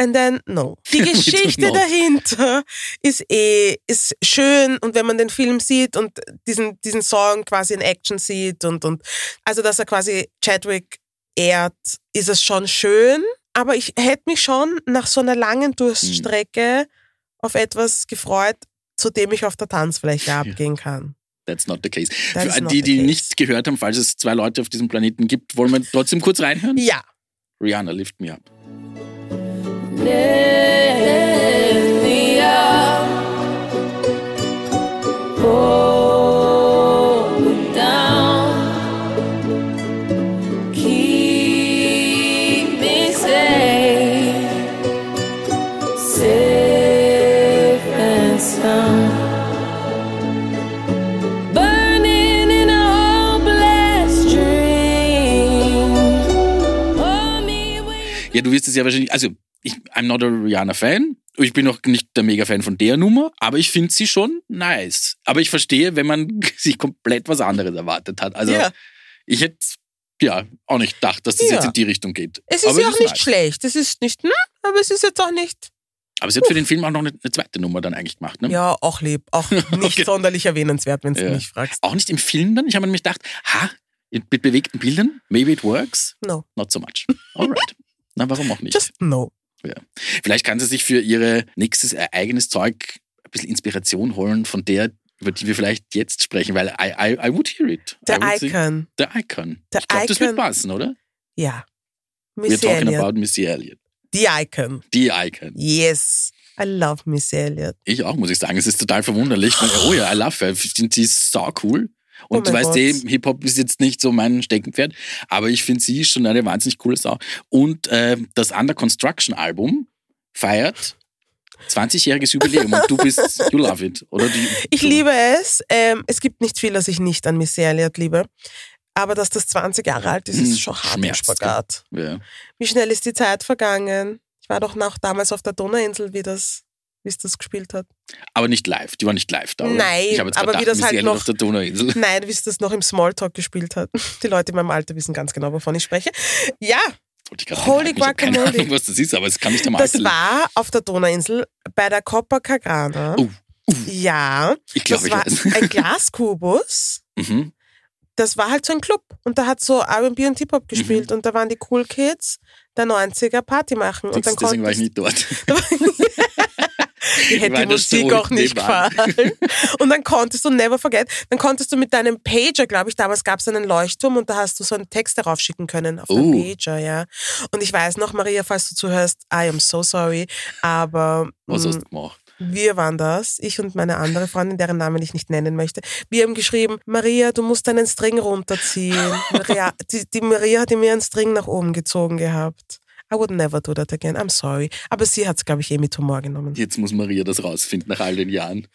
S1: and then no. Die Geschichte dahinter ist eh ist schön und wenn man den Film sieht und diesen diesen Song quasi in Action sieht und und also dass er quasi Chadwick ehrt, ist es schon schön, aber ich hätte mich schon nach so einer langen Durststrecke auf etwas gefreut, zu dem ich auf der Tanzfläche abgehen kann.
S2: That's not the case.
S1: That is
S2: Für die, die nicht gehört haben, falls es zwei Leute auf diesem Planeten gibt, wollen wir trotzdem kurz reinhören?
S1: Ja.
S2: Rihanna, Lift Me Up. Ja, du wirst es ja wahrscheinlich, also ich, I'm not a Rihanna-Fan. Ich bin auch nicht der Mega-Fan von der Nummer, aber ich finde sie schon nice. Aber ich verstehe, wenn man sich komplett was anderes erwartet hat. Also
S1: ja.
S2: ich hätte ja auch nicht gedacht, dass das
S1: Ja.
S2: jetzt in die Richtung geht.
S1: Es ist
S2: aber
S1: ja auch nicht
S2: nice.
S1: schlecht. Es ist nicht, hm, aber es ist jetzt auch nicht.
S2: Aber sie hat für den Film auch noch eine, eine zweite Nummer dann eigentlich gemacht, ne?
S1: Ja, auch lieb. Auch nicht
S2: Okay.
S1: sonderlich erwähnenswert, wenn du
S2: Ja.
S1: mich fragst.
S2: Auch nicht im Film dann? Ich habe mir nämlich gedacht, ha, mit bewegten Bildern, maybe it works,
S1: No.
S2: not so much. Alright. Na, warum auch nicht?
S1: Just no.
S2: Vielleicht kann sie sich für ihre nächstes eigenes Zeug ein bisschen Inspiration holen von der, über die wir vielleicht jetzt sprechen, weil I, I, I would hear it. Say-
S1: Icon.
S2: Der Icon.
S1: Der
S2: ich glaube, das wird passen, oder?
S1: Ja.
S2: We're
S1: Miss
S2: talking
S1: Elliott.
S2: about Missy Elliott.
S1: Die Icon.
S2: Die Icon.
S1: Yes. I love Miss Elliott.
S2: Ich auch, muss ich sagen. Es ist total verwunderlich. Oh ja, I love her. Ich finde sie sau cool. Und
S1: Oh
S2: du weißt eh, Hip-Hop ist jetzt nicht so mein Steckenpferd, aber ich finde sie schon eine wahnsinnig coole Sau. Und äh, das Under Construction Album feiert 20-jähriges Jubiläum und du bist, you love it, oder? Die,
S1: Ich
S2: du-
S1: liebe es. Ähm, es gibt nicht viel, das ich nicht an Miss Elliott liebe. Aber dass das 20 Jahre alt ist,
S2: Hm,
S1: ist schon hart im
S2: schmerzt,
S1: Spagat.
S2: Ja.
S1: Wie schnell ist die Zeit vergangen? Ich war doch noch damals auf der Donauinsel, wie das, wie es das gespielt hat.
S2: Aber nicht live. Die war nicht live da. Oder?
S1: Nein,
S2: ich habe jetzt
S1: aber
S2: gedacht,
S1: wie das halt noch-
S2: auf der Donauinsel.
S1: Nein, wie es das noch im Smalltalk gespielt hat. Die Leute in meinem Alter wissen ganz genau, wovon ich spreche. Ja,
S2: ich
S1: Holy
S2: sagen. Ich keine
S1: Guacamole.
S2: Ahnung, was das ist, aber es kann nicht am
S1: das
S2: Alter
S1: war auf der Donauinsel bei der Copacabana.
S2: Oh,
S1: Ja,
S2: Ich glaube,
S1: das
S2: ich
S1: war
S2: weiß.
S1: ein Glaskubus.
S2: Mhm.
S1: Das war halt so ein Club und da hat so R&B und
S2: Mhm.
S1: Hip-Hop gespielt und da waren die Cool Kids der 90er Party machen und dann
S2: Deswegen war ich nicht dort.
S1: dir hätte die Musik auch nicht gefallen. Und dann konntest du, never forget, dann konntest du mit deinem Pager, glaube ich, damals gab es einen Leuchtturm und da hast du so einen Text darauf schicken können auf deinem
S2: Oh.
S1: Pager, ja. Und ich weiß noch, Maria, falls du zuhörst, I am so sorry, aber
S2: Was
S1: mm,
S2: hast du gemacht?
S1: wir waren das, ich und meine andere Freundin, deren Namen ich nicht nennen möchte. Wir haben geschrieben, Maria, du musst deinen String runterziehen. Maria, die, die Maria hat mir einen String nach oben gezogen gehabt. I would never do that again. I'm sorry. Aber sie hat es, glaube ich, eh mit Humor genommen.
S2: Jetzt muss Maria das rausfinden nach all den Jahren.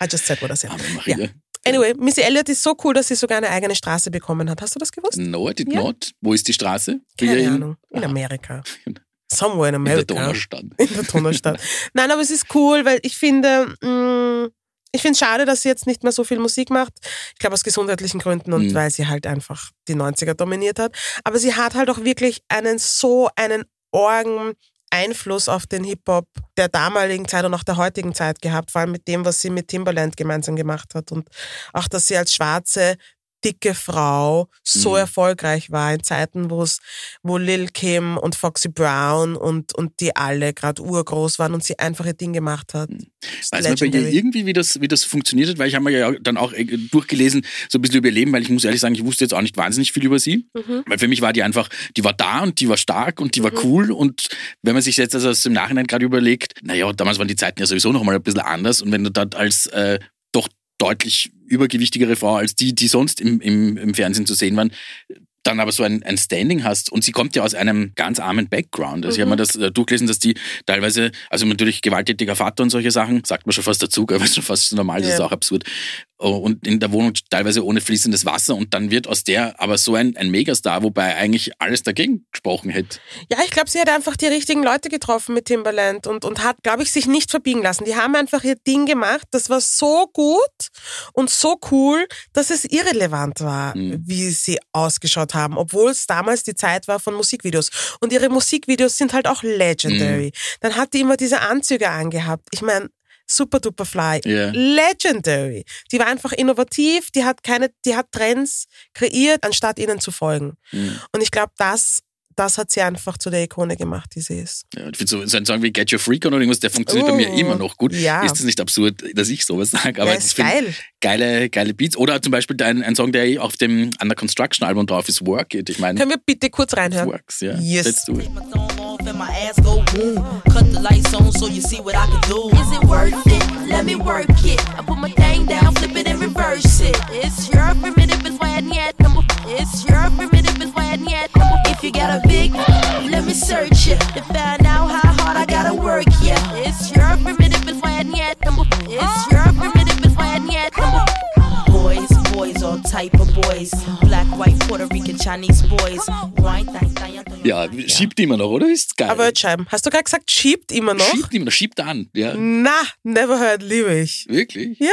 S1: I just said what I said.
S2: Aber Maria.
S1: Ja. Anyway, Missy Elliott ist so cool, dass sie sogar eine eigene Straße bekommen hat. Hast du das gewusst?
S2: No, I did
S1: Ja.
S2: not. Wo ist die Straße?
S1: Keine
S2: in-
S1: Ahnung. In
S2: Ah,
S1: Amerika. Somewhere in
S2: In der
S1: America.
S2: Donaustadt.
S1: in der Donaustadt. Nein, aber es ist cool, weil ich finde, mh, ich finde es schade, dass sie jetzt nicht mehr so viel Musik macht. Ich glaube aus gesundheitlichen Gründen und
S2: Mhm.
S1: weil sie halt einfach die 90er dominiert hat. Aber sie hat halt auch wirklich einen so einen Orgen Einfluss auf den Hip-Hop der damaligen Zeit und auch der heutigen Zeit gehabt, vor allem mit dem, was sie mit Timbaland gemeinsam gemacht hat und auch, dass sie als schwarze dicke Frau so
S2: Mhm.
S1: erfolgreich war in Zeiten, wo es, wo Lil Kim und Foxy Brown und, und die alle gerade urgroß waren und sie einfach ihr Ding gemacht hat.
S2: Mhm. Weiß man bei ihr irgendwie, wie das, wie das funktioniert hat? Weil ich habe mir ja dann auch äh, durchgelesen, so ein bisschen über ihr Leben, weil ich muss ehrlich sagen, ich wusste jetzt auch nicht wahnsinnig viel über sie.
S1: Mhm.
S2: Weil für mich war die einfach, die war da und die war stark und die war cool. Und wenn man sich jetzt also aus dem Nachhinein gerade überlegt, naja, damals waren die Zeiten ja sowieso noch mal ein bisschen anders. Und wenn du dort als äh, deutlich übergewichtigere Frau als die, die sonst im, im, im Fernsehen zu sehen waren, dann aber so ein, ein Standing hast und sie kommt ja aus einem ganz armen Background. Also ich habe mir das äh, durchgelesen, dass die teilweise, also natürlich gewalttätiger Vater und solche Sachen, sagt man schon fast dazu, aber ist schon fast normal, das ist
S1: Ja.
S2: auch absurd. Oh, Und in der Wohnung teilweise ohne fließendes Wasser und dann wird aus der aber so ein, ein Megastar, wobei eigentlich alles dagegen gesprochen hätte.
S1: Ja, ich glaube, sie hat einfach die richtigen Leute getroffen mit Timbaland und, und hat, glaube ich, sich nicht verbiegen lassen. Die haben einfach ihr Ding gemacht. Das war so gut und so cool, dass es irrelevant war,
S2: Mhm.
S1: wie sie ausgeschaut haben, obwohl es damals die Zeit war von Musikvideos. Und ihre Musikvideos sind halt auch legendary. Dann hat die immer diese Anzüge angehabt. Ich meine, super duper fly.
S2: Ja.
S1: Legendary. Die war einfach innovativ, die hat keine, die hat Trends kreiert, anstatt ihnen zu folgen.
S2: Mhm.
S1: Und ich glaube, das, das hat sie einfach zu der Ikone gemacht, die sie ist.
S2: Ja, ich finde so, so ein Song wie Get Your Freak On oder irgendwas, der funktioniert bei mir
S1: Oh,
S2: immer noch gut.
S1: ja.
S2: Ist das nicht absurd, dass ich sowas sage? Aber
S1: ja,
S2: das
S1: ist
S2: find-
S1: geil.
S2: geile, geile Beats. Oder zum Beispiel ein, ein Song, der auf dem Under Construction Album drauf ist, Work It. Ich meine,
S1: Können wir bitte kurz reinhören?
S2: Works, ja.
S1: Yes.
S2: Let's do it.
S5: and my ass go boom. Cut the lights on so you see what I can do. Is it worth it? Let me work it. I put my thing down, flip it and reverse it. It's your primitive is why yet. It's your primitive is why yet. If you got a big, let me search it to find out how hard I gotta work. Yeah, it's your primitive why yet. It's your primitive why yet. Boys, boys, all type of boys. Black, white, Puerto Rican, Chinese boys.
S2: Ja, schiebt immer noch, oder? Ist geil.
S1: Aber Scheiben. Hast du gerade gesagt, schiebt immer noch?
S2: schiebt immer noch, schiebt an. Ja,
S1: Na, never heard, liebe ich.
S2: wirklich?
S1: Ja,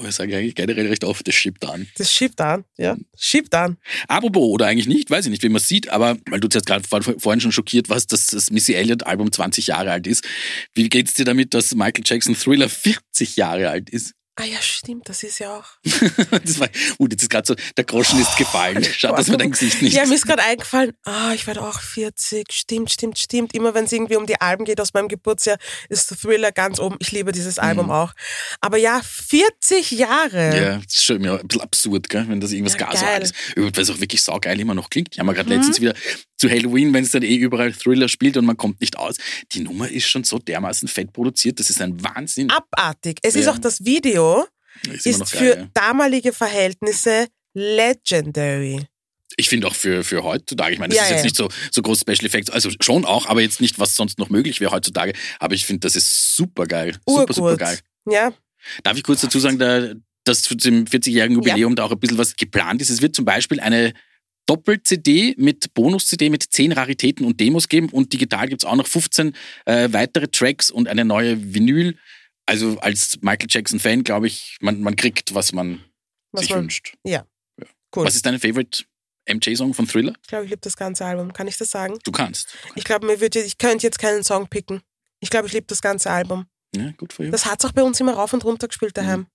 S2: Oh, ich sage eigentlich generell recht oft, das schiebt an.
S1: das schiebt an. Ja, schiebt an.
S2: Apropos, oder eigentlich nicht, weiß ich nicht, wie man es sieht, aber weil du jetzt gerade vor, vorhin schon schockiert warst, dass das Missy Elliott-Album 20 Jahre alt ist. Wie geht's dir damit, dass Michael Jackson Thriller 40 Jahre alt ist?
S1: Ah ja, stimmt, das ist ja auch.
S2: das war, uh, jetzt ist gerade so, der Groschen ist gefallen. Schade, dass man dein Gesicht nicht
S1: Ja, mir ist gerade eingefallen, ah, ich werde auch 40. Stimmt, stimmt, stimmt. Immer wenn es irgendwie um die Alben geht aus meinem Geburtsjahr, ist der Thriller ganz oben. Ich liebe dieses Album auch. Aber ja, 40 Jahre.
S2: Ja, das ist schon immer ein bisschen absurd, gell? wenn das irgendwas
S1: Ja,
S2: gar so
S1: geil.
S2: alt ist. Übrigens, Weil es auch wirklich saugeil immer noch klingt. Ich habe mir
S1: Mhm.
S2: gerade letztens wieder zu Halloween, wenn es dann eh überall Thriller spielt und man kommt nicht aus. Die Nummer ist schon so dermaßen fett produziert, das ist ein Wahnsinn.
S1: Abartig. Es ist
S2: Ja.
S1: auch das Video,
S2: ist
S1: ist
S2: noch
S1: für
S2: geil, ja.
S1: damalige Verhältnisse legendary.
S2: Ich finde auch für, für heutzutage, ich meine, das
S1: Ja,
S2: ist
S1: ja,
S2: jetzt
S1: ja.
S2: nicht so, so groß Special Effects, also schon auch, aber jetzt nicht, was sonst noch möglich wäre heutzutage. Aber ich finde, das ist super geil. Super,
S1: Urgut.
S2: super geil.
S1: Ja,
S2: Darf ich kurz dazu sagen, der, dass zu dem 40-jährigen Jubiläum da auch ein bisschen was geplant ist. Es wird zum Beispiel eine Doppel-CD mit Bonus-CD mit 10 Raritäten und Demos geben und digital gibt es auch noch 15 äh, weitere Tracks und eine neue Vinyl. Also als Michael Jackson-Fan glaube ich, man, man kriegt, was man
S1: Was
S2: sich
S1: man-
S2: wünscht.
S1: Ja. Cool.
S2: Was ist deine Favorite MJ-Song von Thriller?
S1: Ich glaube, ich liebe das ganze Album. Kann ich das sagen?
S2: Du kannst.
S1: Ich glaube, mir wird jetzt, ich könnte jetzt keinen Song picken. Ich glaube, ich liebe das ganze Album.
S2: Ja, gut für you.
S1: Das hat es auch bei uns immer rauf und runter gespielt daheim.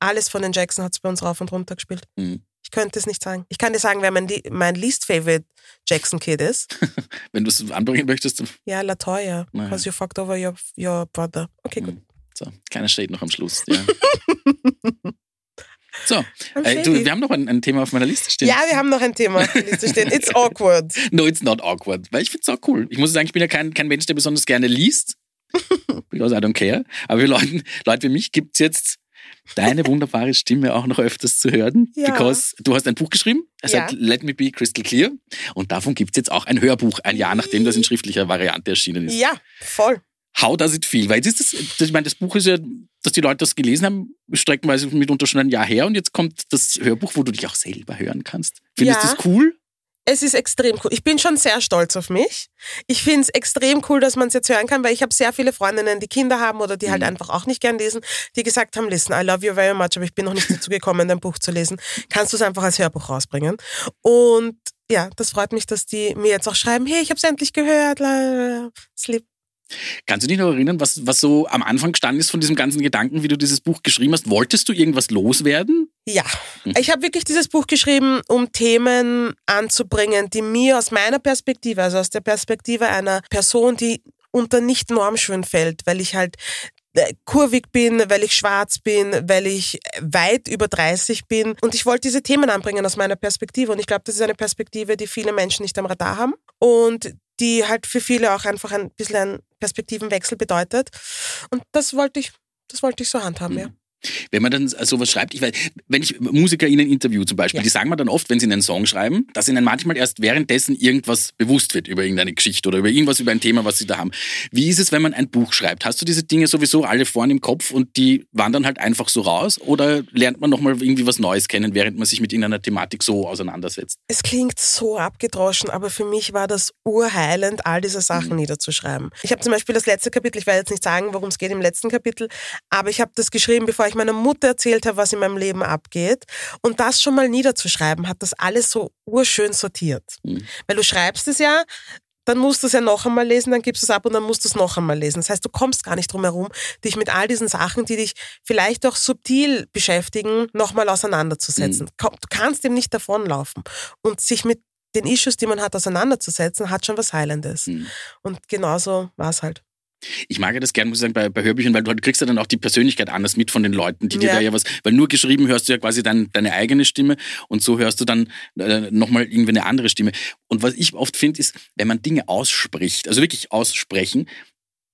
S1: Alles von den Jackson hat es bei uns rauf und runter gespielt.
S2: Mhm.
S1: Ich könnte es nicht sagen. Ich kann dir sagen, wer mein, mein least favorite Jackson Kid ist.
S2: Wenn du es anbringen möchtest,
S1: Ja, Latoya.
S2: Naja.
S1: Because you fucked over your, your brother. Okay, gut.
S2: so, kleiner Shade noch am Schluss. Ja. so, äh, du, wir haben noch ein, ein Thema auf meiner Liste stehen.
S1: Ja, wir haben noch ein Thema auf der Liste stehen. It's awkward.
S2: No, it's not awkward. Weil ich finde es auch cool. Ich muss sagen, ich bin ja kein, kein Mensch, der besonders gerne liest. Because I don't care. Aber für Leute, Leute wie mich gibt es jetzt deine wunderbare Stimme auch noch öfters zu hören.
S1: Ja.
S2: Because du hast ein Buch geschrieben, es
S1: Ja.
S2: heißt Let Me Be Crystal Clear. Und davon gibt es jetzt auch ein Hörbuch, ein Jahr nachdem das in schriftlicher Variante erschienen ist.
S1: Ja, voll.
S2: How does it feel? Weil jetzt ist das, ich meine, das Buch ist ja, dass die Leute das gelesen haben, streckenweise mitunter schon ein Jahr her und jetzt kommt das Hörbuch, wo du dich auch selber hören kannst. Findest du
S1: Ja.
S2: das cool?
S1: Es ist extrem cool. Ich bin schon sehr stolz auf mich. Ich finde es extrem cool, dass man es jetzt hören kann, weil ich habe sehr viele Freundinnen, die Kinder haben oder die halt
S2: Mhm.
S1: einfach auch nicht gern lesen, die gesagt haben, listen, I love you very much, aber ich bin noch nicht dazu gekommen, dein Buch zu lesen. Kannst du es einfach als Hörbuch rausbringen? Und ja, das freut mich, dass die mir jetzt auch schreiben, hey, ich habe es endlich gehört. liebt-
S2: Kannst du dich noch erinnern, was, was so am Anfang gestanden ist von diesem ganzen Gedanken, wie du dieses Buch geschrieben hast? Wolltest du irgendwas loswerden?
S1: Ja, ich habe wirklich dieses Buch geschrieben, um Themen anzubringen, die mir aus meiner Perspektive, also aus der Perspektive einer Person, die unter Nicht-Normschwimmen fällt, weil ich halt äh, kurvig bin, weil ich schwarz bin, weil ich weit über 30 bin. Und ich wollte diese Themen anbringen aus meiner Perspektive. Und ich glaube, das ist eine Perspektive, die viele Menschen nicht am Radar haben. Und die halt für viele auch einfach ein bisschen einen Perspektivenwechsel bedeutet. Und das wollte ich, das wollte ich so handhaben, ja.
S2: Wenn man dann sowas schreibt, ich weiß, wenn ich MusikerInnen interview zum Beispiel,
S1: Ja.
S2: die sagen mir dann oft, wenn sie einen Song schreiben, dass ihnen manchmal erst währenddessen irgendwas bewusst wird über irgendeine Geschichte oder über irgendwas, über ein Thema, was sie da haben. Wie ist es, wenn man ein Buch schreibt? Hast du diese Dinge sowieso alle vorne im Kopf und die wandern halt einfach so raus? Oder lernt man nochmal irgendwie was Neues kennen, während man sich mit irgendeiner Thematik so auseinandersetzt?
S1: Es klingt so abgedroschen, aber für mich war das urheilend, all diese Sachen niederzuschreiben. Ich habe zum Beispiel das letzte Kapitel, ich werde jetzt nicht sagen, worum es geht im letzten Kapitel, aber ich habe das geschrieben, bevor ich meiner Mutter erzählt habe, was in meinem Leben abgeht. Und das schon mal niederzuschreiben, hat das alles so urschön sortiert.
S2: Mhm.
S1: Weil du schreibst es ja, dann musst du es ja noch einmal lesen, dann gibst du es ab und dann musst du es noch einmal lesen. Das heißt, du kommst gar nicht drum herum, dich mit all diesen Sachen, die dich vielleicht auch subtil beschäftigen, nochmal auseinanderzusetzen. Komm, Du kannst dem nicht davonlaufen. Und sich mit den Issues, die man hat, auseinanderzusetzen, hat schon was Heilendes.
S2: Mhm.
S1: Und genauso war es halt.
S2: Ich mag ja das gerne, muss ich sagen, bei, bei Hörbüchern, weil du halt kriegst ja dann auch die Persönlichkeit anders mit von den Leuten, die dir
S1: Ja.
S2: da ja was, weil nur geschrieben hörst du ja quasi dein, deine eigene Stimme und so hörst du dann äh, nochmal irgendwie eine andere Stimme. Und was ich oft finde, ist, wenn man Dinge ausspricht, also wirklich aussprechen,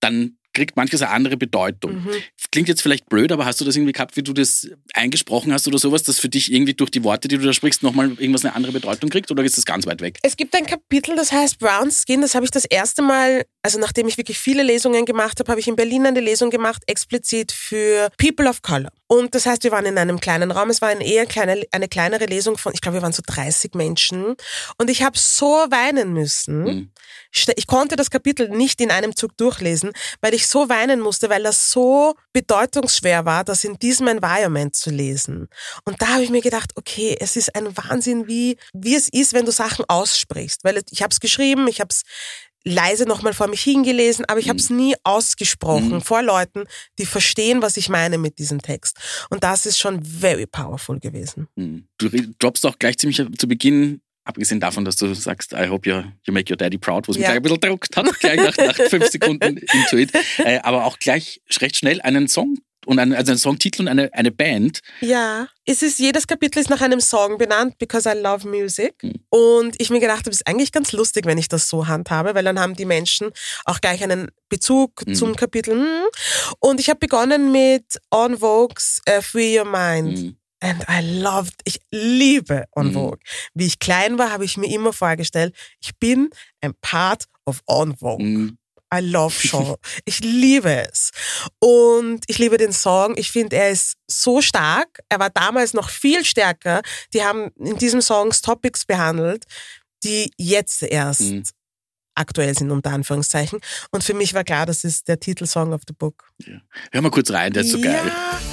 S2: dann kriegt manches eine andere Bedeutung.
S1: Mhm.
S2: Klingt jetzt vielleicht blöd, aber hast du das irgendwie gehabt, wie du das eingesprochen hast oder sowas, dass für dich irgendwie durch die Worte, die du da sprichst, nochmal irgendwas eine andere Bedeutung kriegt oder ist das ganz weit weg?
S1: Es gibt ein Kapitel, das heißt Brown Skin. Das habe ich das erste Mal, also nachdem ich wirklich viele Lesungen gemacht habe, habe ich in Berlin eine Lesung gemacht, explizit für People of Color. Und das heißt, wir waren in einem kleinen Raum. Es war eine eher kleine, eine kleinere Lesung von, ich glaube, wir waren so 30 Menschen. Und ich habe so weinen müssen.
S2: Mhm.
S1: Ich konnte das Kapitel nicht in einem Zug durchlesen, weil ich so weinen musste, weil das so bedeutungsschwer war, das in diesem Environment zu lesen. Und da habe ich mir gedacht, okay, es ist ein Wahnsinn, wie, wie es ist, wenn du Sachen aussprichst. Weil ich habe es geschrieben, ich habe es leise nochmal vor mich hingelesen, aber ich habe es nie ausgesprochen
S2: Mhm.
S1: vor Leuten, die verstehen, was ich meine mit diesem Text. Und das ist schon very powerful gewesen.
S2: Hm. Du droppst auch gleich ziemlich zu Beginn, abgesehen davon, dass du sagst, I hope you, you make your daddy proud, was mich
S1: Ja.
S2: gleich ein bisschen druckt hat, gleich nach, nach fünf Sekunden into it. Äh, aber auch gleich recht schnell einen Song und einen, also einen Songtitel und eine, eine Band.
S1: Ja, es ist, jedes Kapitel ist nach einem Song benannt, because I love music.
S2: Mhm.
S1: Und ich mir gedacht habe, es ist eigentlich ganz lustig, wenn ich das so handhabe, weil dann haben die Menschen auch gleich einen Bezug
S2: Mhm.
S1: zum Kapitel. Hm. Und ich habe begonnen mit On Vogue's äh, Free Your Mind.
S2: Hm.
S1: And I loved, ich liebe On
S2: Mhm.
S1: Vogue. Wie ich klein war, habe ich mir immer vorgestellt, ich bin ein Part of On Vogue.
S2: Hm.
S1: I love Sean. ich liebe es. Und ich liebe den Song. Ich finde, er ist so stark. Er war damals noch viel stärker. Die haben in diesem Song Topics behandelt, die jetzt erst
S2: Mhm.
S1: aktuell sind, unter Anführungszeichen. Und für mich war klar, das ist der Titelsong of the book.
S2: Hör mal kurz rein, der ist so geil.
S1: Ja.
S4: Before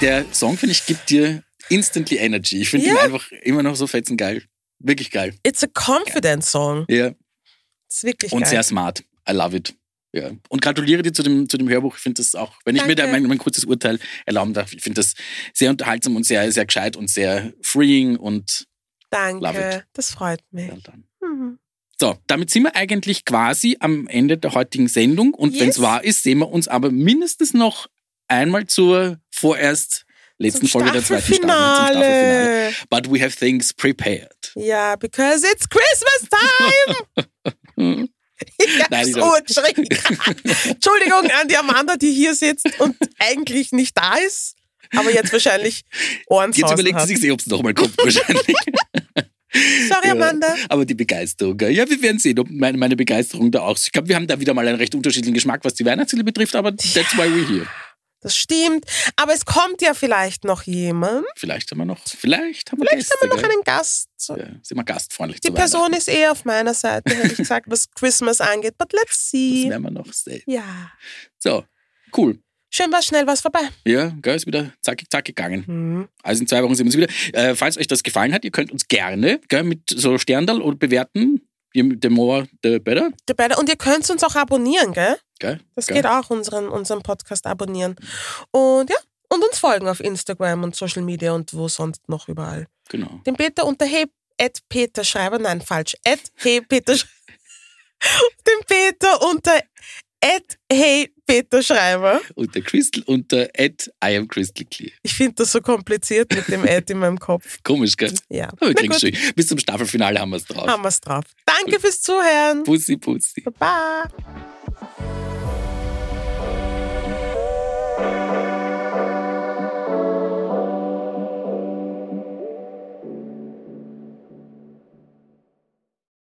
S2: Der Song, finde ich, gibt dir instantly Energy. Ich finde ihn
S1: Ja.
S2: einfach immer noch so fetzengeil. Wirklich geil.
S1: It's a confident song.
S2: Ja.
S1: Ist wirklich
S2: Und
S1: geil.
S2: sehr smart. I love it. Ja. Und gratuliere dir zu dem, zu dem Hörbuch. Ich finde das auch, wenn ich mir da
S1: Danke.
S2: mein, mein kurzes Urteil erlauben darf, ich finde das sehr unterhaltsam und sehr, sehr gescheit und sehr freeing und Love
S1: Danke.
S2: it.
S1: Das freut mich.
S2: done.
S1: Mhm.
S2: So, damit sind wir eigentlich quasi am Ende der heutigen Sendung. Und
S1: Yes.
S2: wenn es wahr ist, sehen wir uns aber mindestens noch einmal zur vorerst letzten Folge der zweiten Staffel. zum Staffelfinale. But we have things prepared.
S1: Ja, because it's Christmas time! ich
S2: Nein,
S1: hab's
S2: ich
S1: so geschrien. Entschuldigung an die Amanda, die hier sitzt und eigentlich nicht da ist, aber jetzt wahrscheinlich Ohren
S2: Jetzt überlegt sie sich, ob es nochmal kommt wahrscheinlich.
S1: Sorry,
S2: Ja,
S1: Amanda.
S2: aber die Begeisterung. Ja, wir werden sehen, ob meine, meine Begeisterung da auch. Ich glaube, wir haben da wieder mal einen recht unterschiedlichen Geschmack, was die Weihnachtslieder betrifft, aber that's why we're here.
S1: Das stimmt. Aber es kommt ja vielleicht noch jemand.
S2: Vielleicht haben wir noch, vielleicht haben wir
S1: Vielleicht
S2: Gäste,
S1: haben wir noch
S2: gell?
S1: einen Gast. So.
S2: Ja, sind wir gastfreundlich
S1: Die Person ist eh auf meiner Seite, hätte ich gesagt, was Christmas angeht. But let's
S2: Das
S1: see.
S2: werden wir noch sehen.
S1: Ja.
S2: So, cool.
S1: Schön war schnell was vorbei.
S2: Ja, gell, ist wieder zackig, zackig gegangen.
S1: Mhm.
S2: Also in zwei Wochen sehen wir uns wieder. Äh, falls euch das gefallen hat, ihr könnt uns gerne gell, mit so Sterndal oder bewerten. The more, the better.
S1: Die beide- Und ihr könnt uns auch abonnieren, gell?
S2: Gell?
S1: Das
S2: gell?
S1: geht auch, unseren, unseren Podcast abonnieren. Und ja, und uns folgen auf Instagram und Social Media und wo sonst noch überall.
S2: Genau.
S1: Den Peter unter hey, at Peter Schreiber, nein, falsch, at hey Peter Sch- Den Peter unter at hey Peter Schreiber.
S2: Und der Crystal unter at I am Crystal Clear.
S1: Ich finde das so kompliziert mit dem Ad in meinem Kopf.
S2: Komisch, gell?
S1: Ja,
S2: Aber wir kriegen
S1: gut,
S2: hin. Bis zum Staffelfinale haben wir es drauf.
S1: haben wir es drauf. Danke fürs Zuhören.
S2: Pussy, pussy.
S1: Baba.